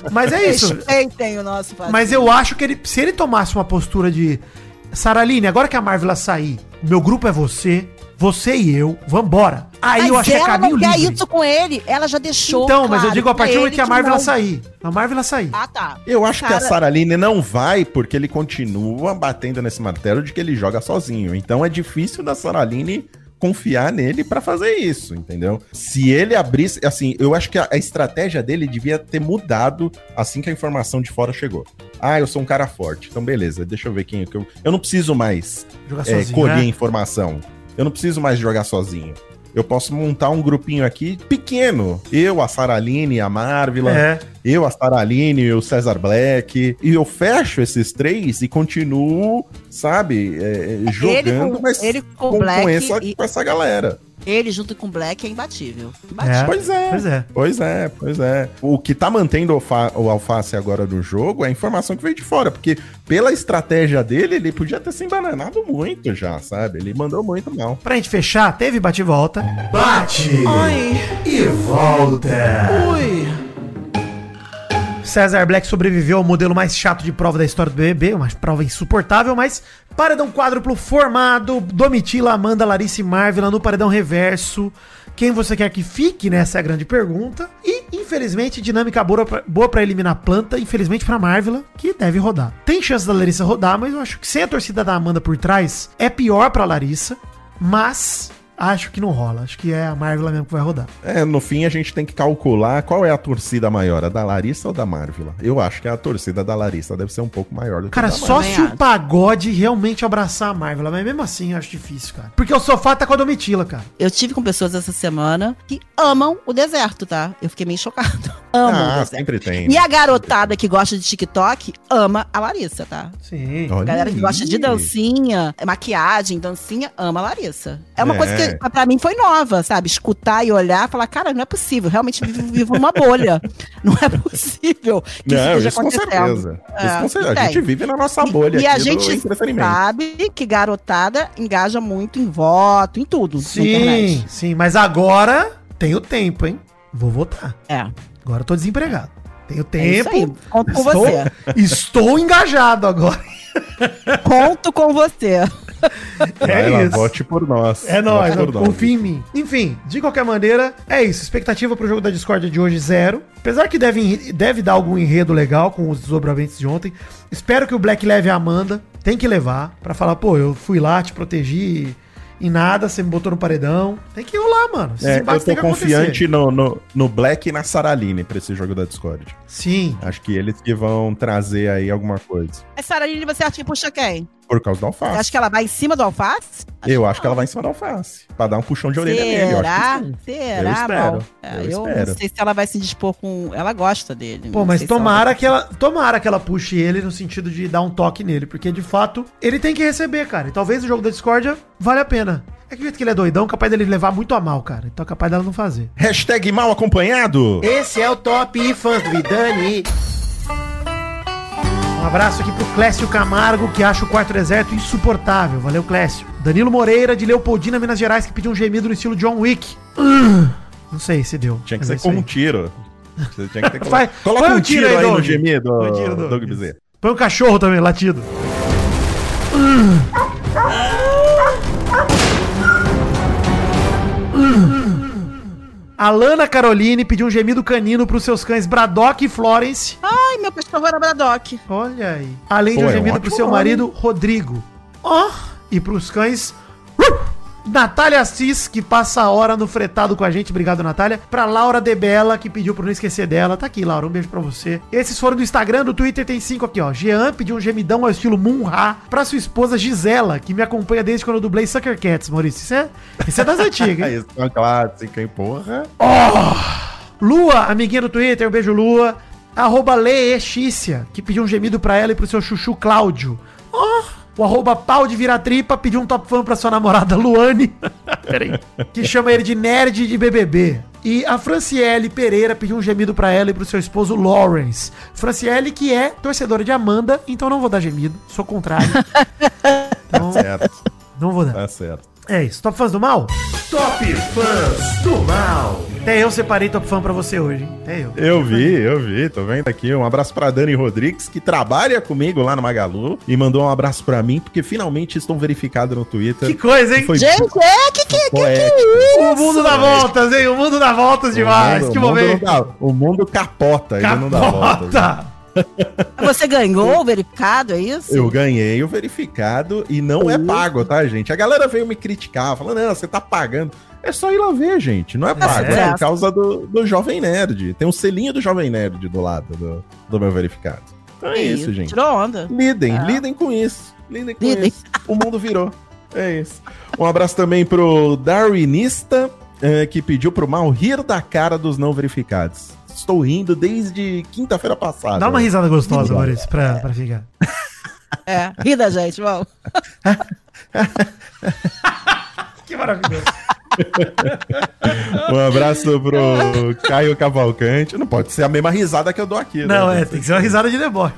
[SPEAKER 2] aí.
[SPEAKER 3] Mas é isso.
[SPEAKER 2] Respeitem o nosso fazer.
[SPEAKER 3] Mas eu acho que ele, se ele tomasse uma postura de Saraline, agora que a Marvel sair, meu grupo é você, você e eu, vambora. Aí eu acho que é
[SPEAKER 2] ela
[SPEAKER 3] caminho
[SPEAKER 2] não quer
[SPEAKER 3] livre.
[SPEAKER 2] isso com ele. Ela já deixou
[SPEAKER 3] Então, mas eu
[SPEAKER 2] claro
[SPEAKER 3] digo a partir do momento que a Marvel
[SPEAKER 2] não.
[SPEAKER 3] sair. A Marvel sair.
[SPEAKER 2] Ah, tá.
[SPEAKER 1] Eu acho que a
[SPEAKER 2] Cara,
[SPEAKER 1] Saraline não vai porque ele continua batendo nesse martelo de que ele joga sozinho. Então é difícil da Saraline confiar nele pra fazer isso, entendeu? Se ele abrisse, assim, eu acho que a, a estratégia dele devia ter mudado assim que a informação de fora chegou. Ah, eu sou um cara forte. Então beleza, deixa eu ver quem é que eu Eu não preciso mais
[SPEAKER 3] Jogar
[SPEAKER 1] é,
[SPEAKER 3] sozinho,
[SPEAKER 1] colher
[SPEAKER 3] né?
[SPEAKER 1] informação. Eu não preciso mais jogar sozinho. Eu posso montar um grupinho aqui pequeno. Eu, a Saraline, a Marvila,
[SPEAKER 3] É.
[SPEAKER 1] eu, a Saraline e o Cesar Black. E eu fecho esses três e continuo, sabe, é, jogando,
[SPEAKER 2] com-
[SPEAKER 1] mas
[SPEAKER 2] ele com
[SPEAKER 1] com,
[SPEAKER 2] Black
[SPEAKER 1] com essa,
[SPEAKER 2] e-
[SPEAKER 1] com essa galera.
[SPEAKER 2] Ele junto com o Black é imbatível.
[SPEAKER 3] É.
[SPEAKER 2] Imbatível.
[SPEAKER 1] Pois é.
[SPEAKER 3] Pois é.
[SPEAKER 1] Pois é, pois é. O que tá mantendo o, alfa- o alface agora no jogo é a informação que veio de fora, porque pela estratégia dele, ele podia ter se embananado muito já, sabe? Ele mandou muito mal.
[SPEAKER 3] Pra gente fechar, teve bate e volta.
[SPEAKER 4] Bate e volta.
[SPEAKER 3] César Black sobreviveu ao modelo mais chato de prova da história do BBB, uma prova insuportável, mas paredão quádruplo formado, Domitila, Amanda, Larissa e Marvila no paredão reverso. Quem você quer que fique, né? Essa é a grande pergunta. E, infelizmente, dinâmica boa pra eliminar planta, infelizmente pra Marvila, que deve rodar. Tem chance da Larissa rodar, mas eu acho que sem a torcida da Amanda por trás, é pior pra Larissa, mas acho que não rola. Acho que é a Marvila mesmo que vai rodar.
[SPEAKER 1] É, no fim a gente tem que calcular qual é a torcida maior, a da Larissa ou da Marvila. Eu acho que a torcida da Larissa deve ser um pouco maior do que
[SPEAKER 3] Cara,
[SPEAKER 1] a da
[SPEAKER 3] só
[SPEAKER 2] Também
[SPEAKER 3] se o pagode realmente abraçar a Marvel, mas mesmo assim eu acho difícil, cara. Porque o sofá tá com a Domitila, cara.
[SPEAKER 2] Eu tive com pessoas essa semana que amam o deserto, tá? Eu fiquei meio chocado. [LAUGHS] Amam o
[SPEAKER 1] Ah,
[SPEAKER 2] deserto.
[SPEAKER 1] sempre tem.
[SPEAKER 2] E a garotada que gosta de TikTok ama a Larissa, tá?
[SPEAKER 3] Sim.
[SPEAKER 2] A galera que gosta de dancinha, maquiagem, dancinha, ama a Larissa. É uma
[SPEAKER 1] É.
[SPEAKER 2] coisa que pra mim foi nova, sabe? Escutar e olhar, falar, cara, não é possível. Realmente vivo, vivo numa bolha. [LAUGHS] Não é possível que
[SPEAKER 1] Não,
[SPEAKER 2] esteja
[SPEAKER 1] isso com certeza.
[SPEAKER 2] É,
[SPEAKER 1] isso com certeza. A gente vive na nossa
[SPEAKER 2] E-
[SPEAKER 1] bolha
[SPEAKER 2] E, a
[SPEAKER 1] aqui do
[SPEAKER 2] gente sabe que garotada engaja muito em voto, em tudo
[SPEAKER 3] Sim, sim, mas agora tenho tempo, hein? Vou votar.
[SPEAKER 2] É.
[SPEAKER 3] Agora eu tô desempregado. Tenho
[SPEAKER 2] É isso
[SPEAKER 3] tempo.
[SPEAKER 2] aí. Conto com
[SPEAKER 3] estou,
[SPEAKER 2] você. [LAUGHS]
[SPEAKER 3] estou engajado agora.
[SPEAKER 2] Conto com você. [LAUGHS]
[SPEAKER 1] Vai
[SPEAKER 3] É
[SPEAKER 1] lá,
[SPEAKER 3] isso.
[SPEAKER 1] vote por nós.
[SPEAKER 3] É
[SPEAKER 1] nós.
[SPEAKER 3] confia em mim. Enfim, de qualquer maneira, é isso. Expectativa pro jogo da Discord de hoje, zero. Apesar que deve, deve dar algum enredo legal com os desdobramentos de ontem. Espero que o Black leve a Amanda. Tem que levar. Pra falar, pô, eu fui lá, te protegi em nada, você me botou no paredão. Tem que rolar, mano. Esses
[SPEAKER 1] É, eu tô confiante no, no, no Black e na Saraline pra esse jogo da Discord.
[SPEAKER 3] Sim.
[SPEAKER 1] Acho que eles que vão trazer aí alguma coisa.
[SPEAKER 2] Mas Sara Lili, você acha que puxa quem?
[SPEAKER 1] Por causa do
[SPEAKER 2] Você
[SPEAKER 1] alface.
[SPEAKER 2] acha que ela vai em cima do alface?
[SPEAKER 1] eu acho que ela vai em cima da alface. Pra dar um puxão de orelha nele. Eu
[SPEAKER 2] Será?
[SPEAKER 1] acho que sim.
[SPEAKER 2] Será,
[SPEAKER 1] Eu espero?
[SPEAKER 2] É,
[SPEAKER 1] eu
[SPEAKER 2] eu
[SPEAKER 1] espero.
[SPEAKER 2] não sei se ela vai se dispor com. Ela gosta dele.
[SPEAKER 3] Pô, mas
[SPEAKER 2] ela
[SPEAKER 3] tomara
[SPEAKER 2] vai-
[SPEAKER 3] que ela, tomara que ela puxe ele no sentido de dar um toque nele, porque de fato ele tem que receber, cara. E talvez o jogo da discórdia vale a pena. É que o jeito que ele é doidão, capaz dele levar muito a mal, cara. Então é capaz dela não fazer.
[SPEAKER 1] Hashtag mal acompanhado.
[SPEAKER 4] Esse é o Top Fãs do Vidani.
[SPEAKER 3] Um abraço aqui pro Clécio Camargo, que acha o quarto deserto insuportável. Valeu, Clécio. Danilo Moreira, de Leopoldina, Minas Gerais, que pediu um gemido no estilo John Wick. Hum, Não sei se deu.
[SPEAKER 1] Tinha que ser
[SPEAKER 3] é
[SPEAKER 1] com
[SPEAKER 3] aí.
[SPEAKER 1] um tiro. Você tinha que ter [LAUGHS]
[SPEAKER 3] Vai,
[SPEAKER 1] Coloca um
[SPEAKER 3] um tiro aí,
[SPEAKER 1] aí no gemido,
[SPEAKER 3] Doug.
[SPEAKER 1] Bezerra.
[SPEAKER 3] Põe um cachorro também, latido. Alana Caroline pediu um gemido canino pros seus cães Braddock e Florence.
[SPEAKER 2] Ai, meu cachorro era Braddock.
[SPEAKER 3] Olha aí. Além de
[SPEAKER 1] Pô,
[SPEAKER 3] um
[SPEAKER 1] é um
[SPEAKER 3] gemido pro
[SPEAKER 1] ótimo
[SPEAKER 3] seu
[SPEAKER 1] nome.
[SPEAKER 3] marido Rodrigo. Ó. E pros cães. uh, Natália Assis, que passa a hora no fretado com a gente. Obrigado, Natália. Pra Laura Debella, que pediu pra não esquecer dela. Tá aqui, Laura. Um beijo pra você. Esses foram do Instagram, do Twitter tem cinco aqui, ó. Jean pediu um gemidão ao estilo Munha pra sua esposa Gisela, que me acompanha desde quando eu dublei Sucker Cats, Maurício. Isso é, isso é das antigas, hein? [LAUGHS]
[SPEAKER 1] Isso é uma clássica, hein, porra.
[SPEAKER 3] Lua, amiguinha do Twitter, um beijo, Lua. Arroba Leexícia, que pediu um gemido pra ela e pro seu chuchu Cláudio. Oh, o arroba pau de vira-tripa pediu um top fã pra sua namorada Luane. [LAUGHS] Peraí. Que chama ele de nerd de BBB. E a Franciele Pereira pediu um gemido pra ela e pro seu esposo Lawrence. Franciele, que é torcedora de Amanda, então não vou dar gemido, sou contrário. [LAUGHS] Então,
[SPEAKER 1] Certo,
[SPEAKER 3] não vou dar.
[SPEAKER 1] tá certo.
[SPEAKER 3] É isso. Top fãs do mal?
[SPEAKER 4] Top Fãs do Mal.
[SPEAKER 3] Até eu separei top fã pra você hoje, hein? Até eu.
[SPEAKER 1] Eu vi, eu vi, tô vendo aqui. Um abraço pra Dani Rodrigues, que trabalha comigo lá no Magalu, e mandou um abraço pra mim, porque finalmente estão verificados no Twitter.
[SPEAKER 3] Que coisa, hein?
[SPEAKER 1] Foi
[SPEAKER 2] Gente, é, que que, que,
[SPEAKER 1] poético.
[SPEAKER 3] O mundo dá voltas, hein? O mundo dá voltas demais.
[SPEAKER 1] O mundo-
[SPEAKER 3] que momento.
[SPEAKER 1] dá- o mundo capota, ele não dá volta.
[SPEAKER 3] Capota.
[SPEAKER 2] Você ganhou o verificado, é isso?
[SPEAKER 1] Eu ganhei o verificado e não é pago, tá, gente? A galera veio me criticar, falando, não, você tá pagando. É só ir lá ver, gente. Não é pago, é,
[SPEAKER 2] certo.
[SPEAKER 1] por causa do, do Jovem Nerd. Tem um selinho do Jovem Nerd do lado do, do meu verificado. Então é isso, gente.
[SPEAKER 2] Tirou onda.
[SPEAKER 1] Lidem,
[SPEAKER 2] Ah.
[SPEAKER 1] lidem com isso. Lidem com
[SPEAKER 2] Lidem.
[SPEAKER 1] isso. O mundo virou. É isso. Um abraço também pro Darwinista, eh, que pediu pro mal rir da cara dos não verificados. Estou rindo desde quinta-feira passada.
[SPEAKER 3] Dá uma risada gostosa. Maurício, pra, pra ficar.
[SPEAKER 2] É, ri da gente, vamos. [LAUGHS]
[SPEAKER 3] Que maravilhoso.
[SPEAKER 1] Um abraço pro Caio Cavalcante. Não pode ser a mesma risada que eu dou aqui,
[SPEAKER 3] Não,
[SPEAKER 1] né?
[SPEAKER 3] é, tem que ser uma risada de deboche.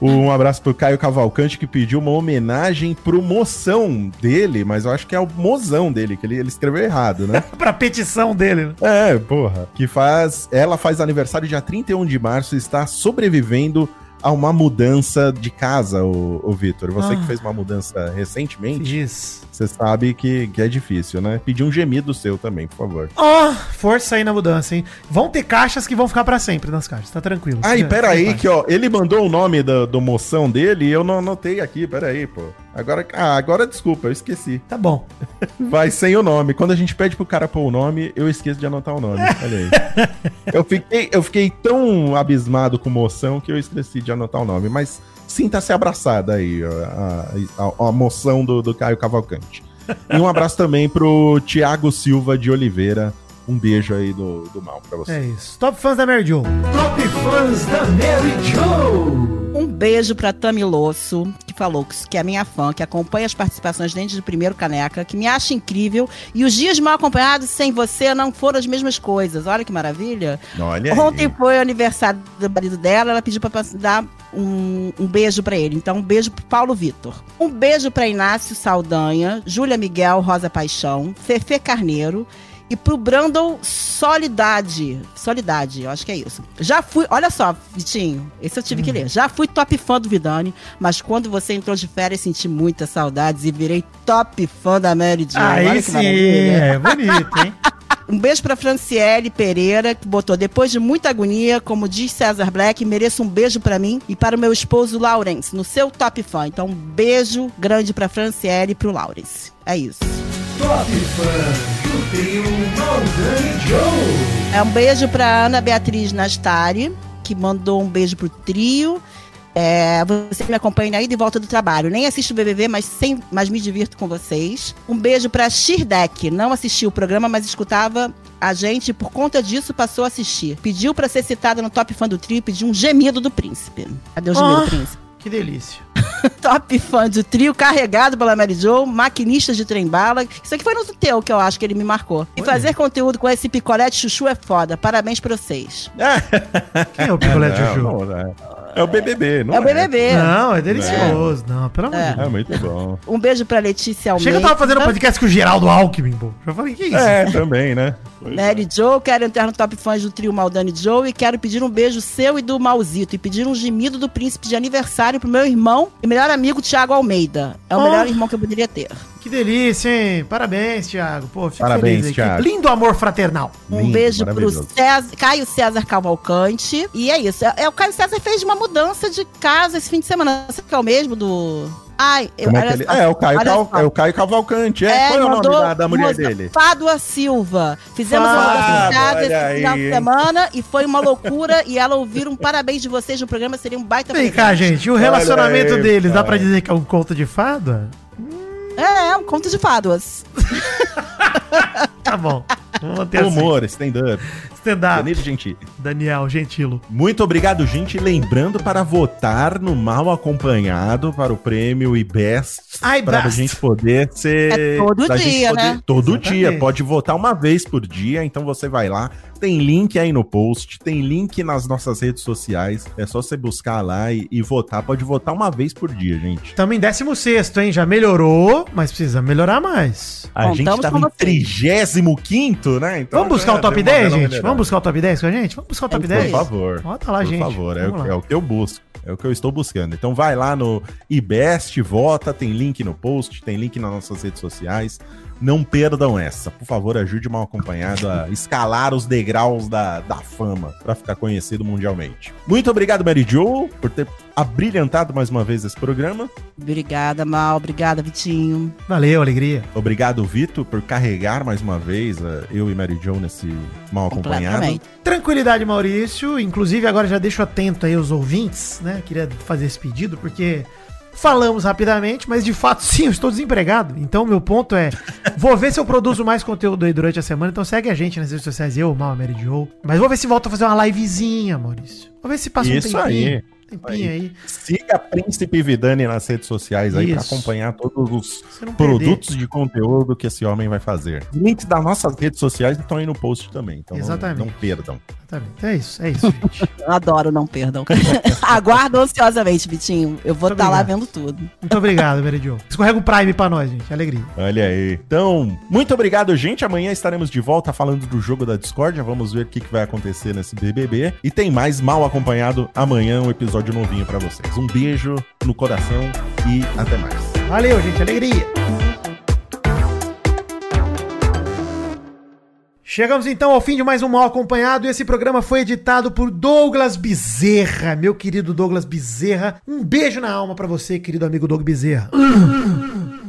[SPEAKER 1] Um abraço pro Caio Cavalcante que pediu uma homenagem pro moção dele, mas eu acho que é o mozão dele, que ele, ele escreveu errado, né? [LAUGHS]
[SPEAKER 3] pra petição dele, né?
[SPEAKER 1] É, porra. Que faz. Ela faz aniversário dia 31 de março e está sobrevivendo a uma mudança de casa, o, o Vitor. Você
[SPEAKER 3] Ah.
[SPEAKER 1] que fez uma mudança recentemente,
[SPEAKER 3] Isso.
[SPEAKER 1] Você sabe que, que é difícil, né? Pedir um gemido seu também, por favor.
[SPEAKER 3] Ó, força aí na mudança, hein? Vão ter caixas que vão ficar pra sempre nas caixas, tá tranquilo.
[SPEAKER 1] Ai,
[SPEAKER 3] Fica-
[SPEAKER 1] pera aí, que ó, ele mandou o nome do, do moção dele e eu não anotei aqui, pera aí, pô. Agora, ah, agora desculpa, eu esqueci.
[SPEAKER 3] Tá bom. [LAUGHS]
[SPEAKER 1] Vai sem o nome. Quando a gente pede pro cara pôr o nome, eu esqueço de anotar o nome. Olha aí. [LAUGHS] eu, fiquei, eu fiquei tão abismado com moção que eu esqueci de anotar o nome. Mas sinta-se abraçada aí, a, a, a moção do, do Caio Cavalcante. E um abraço também pro Tiago Silva de Oliveira. Um beijo aí do, do mal pra você.
[SPEAKER 3] É isso. Top fãs da Mary Jo.
[SPEAKER 4] Top fãs da Mary Joe.
[SPEAKER 2] Beijo pra Tami Losso, que falou que que é minha fã, que acompanha as participações desde o primeiro Caneca, que me acha incrível. E os dias mal acompanhados sem você não foram as mesmas coisas. Olha que maravilha.
[SPEAKER 1] Olha aí.
[SPEAKER 2] Ontem foi o aniversário do marido dela, ela pediu pra dar um, um beijo pra ele. Então, um beijo pro Paulo Vitor. Um beijo pra Inácio Saldanha, Júlia Miguel Rosa Paixão, Fefe Carneiro. E pro Brandon Solidade. Solidade, eu acho que é isso. Já fui, olha só, Vitinho, esse eu tive que ler. Já fui top fã do Vidani, mas quando você entrou de férias, senti muitas saudades e virei top fã da Mary Jo.
[SPEAKER 3] Aí sim, é bonito, hein? [LAUGHS]
[SPEAKER 2] Um beijo pra Franciele Pereira, que botou depois de muita agonia, como diz César Black, mereço um beijo pra mim e para o meu esposo Lawrence, no seu top fã. Então, um beijo grande pra Franciele e pro Lawrence. É isso.
[SPEAKER 4] Top fãs do trio Maldani Joe.
[SPEAKER 2] É um beijo pra Ana Beatriz Nastari, que mandou um beijo pro trio. É, você me acompanha aí de volta do trabalho. Nem assisto o BBB, mas, sem, mas me divirto com vocês. Um beijo pra Shirdeck. Não assistiu o programa, mas escutava a gente e por conta disso passou a assistir. Pediu pra ser citada no Top Fã do Trio e pediu um gemido do príncipe. Cadê o gemido do príncipe?
[SPEAKER 3] Que delícia. [LAUGHS]
[SPEAKER 2] Top fã do trio, carregado pela Mary Jo, maquinista de trem-bala. Isso aqui foi no teu que eu acho que ele me marcou. E fazer conteúdo com esse picolé de chuchu é foda. Parabéns pra vocês. [LAUGHS]
[SPEAKER 3] Quem é o picolé de
[SPEAKER 1] Não,
[SPEAKER 3] chuchu?
[SPEAKER 1] não, é. É o BBB, não
[SPEAKER 2] É o BBB.
[SPEAKER 3] Não, é delicioso. Não, pelo amor de
[SPEAKER 2] É.
[SPEAKER 3] Deus.
[SPEAKER 1] É muito bom.
[SPEAKER 2] Um beijo pra Letícia Almeida.
[SPEAKER 3] Chega, eu tava fazendo um podcast com o Geraldo Alckmin, pô. Já falei, que isso?
[SPEAKER 1] É, também, né? Pois é.
[SPEAKER 2] Mary Jo, quero entrar no top fãs do trio Maldani Joe e quero pedir um beijo seu e do Mauzito e pedir um gemido do príncipe de aniversário pro meu irmão e melhor amigo Thiago Almeida. É o
[SPEAKER 3] Oh.
[SPEAKER 2] melhor irmão que eu poderia ter.
[SPEAKER 3] Que delícia, hein? Parabéns, Thiago. Pô, fico
[SPEAKER 1] Parabéns,
[SPEAKER 3] feliz.
[SPEAKER 1] Thiago.
[SPEAKER 3] Que lindo amor fraternal.
[SPEAKER 2] Um
[SPEAKER 1] Lindo,
[SPEAKER 2] beijo pro. César, Caio César Cavalcante. E é isso. É, é, o Caio César fez uma mudança de casa esse fim de semana. Você que é o mesmo do. Ai, eu,
[SPEAKER 1] Como é, ele... é, o Caio, Cal- é o Caio Cavalcante. É, qual é o nome da, da mulher
[SPEAKER 2] moça-
[SPEAKER 1] dele?
[SPEAKER 2] Fádua Silva. Fizemos uma de casa
[SPEAKER 1] olha
[SPEAKER 2] esse
[SPEAKER 1] aí,
[SPEAKER 2] final de semana e foi uma loucura. e ela ouvir um parabéns de vocês no programa seria um baita
[SPEAKER 3] Vem cá, gente. E o relacionamento
[SPEAKER 1] aí,
[SPEAKER 3] deles, dá
[SPEAKER 1] pai.
[SPEAKER 3] pra dizer que é um conto de fada?
[SPEAKER 2] É, é um conto de fáduas. [LAUGHS]
[SPEAKER 3] Tá bom. Vamos manter assim.
[SPEAKER 1] Humor, stand-up.
[SPEAKER 3] Stand-up.
[SPEAKER 1] Danilo Gentili.
[SPEAKER 3] Daniel Gentilo.
[SPEAKER 1] Muito obrigado, gente. Lembrando para votar no Mal Acompanhado para o prêmio IBEST.
[SPEAKER 3] Ai,
[SPEAKER 1] para a
[SPEAKER 3] best.
[SPEAKER 1] gente poder ser.
[SPEAKER 2] É todo dia, né?
[SPEAKER 1] Todo
[SPEAKER 3] Exatamente.
[SPEAKER 1] dia. Pode votar uma vez por dia. Então você vai lá. Tem link aí no post. Tem link nas nossas redes sociais. É só você buscar lá e, e votar. Pode votar uma vez por dia, gente.
[SPEAKER 3] Estamos em 16, hein? Já melhorou, mas precisa melhorar mais.
[SPEAKER 1] A
[SPEAKER 2] Contamos
[SPEAKER 1] gente tava em
[SPEAKER 2] vocês.
[SPEAKER 1] 35, né? Então
[SPEAKER 3] Vamos buscar
[SPEAKER 1] já
[SPEAKER 3] o top
[SPEAKER 1] deu uma
[SPEAKER 3] 10,
[SPEAKER 1] bela
[SPEAKER 3] gente?
[SPEAKER 1] melhorada.
[SPEAKER 3] Vamos buscar o top 10 com a gente? Vamos buscar o top
[SPEAKER 2] É
[SPEAKER 1] Por
[SPEAKER 3] 10?
[SPEAKER 2] isso aí.
[SPEAKER 1] favor.
[SPEAKER 3] Bota lá,
[SPEAKER 1] Por
[SPEAKER 3] gente.
[SPEAKER 1] favor, é o, é o que eu busco. É o que eu estou buscando. Então vai lá no IBEST, vota, tem link no post, tem link nas nossas redes sociais. Não perdam essa. Por favor, ajude o mal acompanhado a escalar os degraus da, da fama para ficar conhecido mundialmente. Muito obrigado, Mary Jo, por ter abrilhantado mais uma vez esse programa.
[SPEAKER 2] Obrigada, Mal. Obrigada, Vitinho.
[SPEAKER 3] Valeu, alegria.
[SPEAKER 1] Obrigado, Vitor, por carregar mais uma vez eh, eu e Mary Jo nesse mal acompanhado.
[SPEAKER 3] Tranquilidade, Maurício. Inclusive, agora já deixo atento aí os ouvintes, né? Queria fazer esse pedido, porque falamos rapidamente, mas de fato, [LAUGHS] sim, eu estou desempregado. Então, meu ponto é: vou ver se eu produzo mais conteúdo aí durante a semana. Então, segue a gente nas redes sociais, eu, Mal, Mary. Mas vou ver se volto a fazer uma livezinha, Maurício. Vou ver se passa um
[SPEAKER 1] Isso aí.
[SPEAKER 3] Tempinho aí.
[SPEAKER 1] Siga a Príncipe Vidani nas redes sociais aí pra
[SPEAKER 3] Isso.
[SPEAKER 1] acompanhar todos os
[SPEAKER 3] não perder.
[SPEAKER 1] produtos de conteúdo que esse homem vai fazer. Links das nossas redes sociais estão aí no post também, então não-
[SPEAKER 3] Exatamente.
[SPEAKER 1] não perdam.
[SPEAKER 3] Exatamente. É isso, é isso, gente. [LAUGHS]
[SPEAKER 2] Eu adoro, não perdam. [LAUGHS] Aguardo ansiosamente, Vitinho. Eu vou estar lá
[SPEAKER 3] obrigado.
[SPEAKER 2] vendo tudo.
[SPEAKER 3] Muito obrigado, Meridio. Escorrega o Prime pra nós, gente. Alegria.
[SPEAKER 1] Olha aí. Então, muito obrigado, gente. Amanhã estaremos de volta falando do jogo da Discord. Vamos ver o que, que vai acontecer nesse BBB. E tem mais mal acompanhado amanhã, um episódio novinho pra vocês. Um beijo no coração e até mais.
[SPEAKER 3] Valeu, gente. Alegria. Chegamos então ao fim de mais um Mal Acompanhado. Esse programa foi editado por Douglas Bezerra, meu querido Douglas Bezerra. Um beijo na alma pra você, querido amigo Doug Bezerra. [LAUGHS]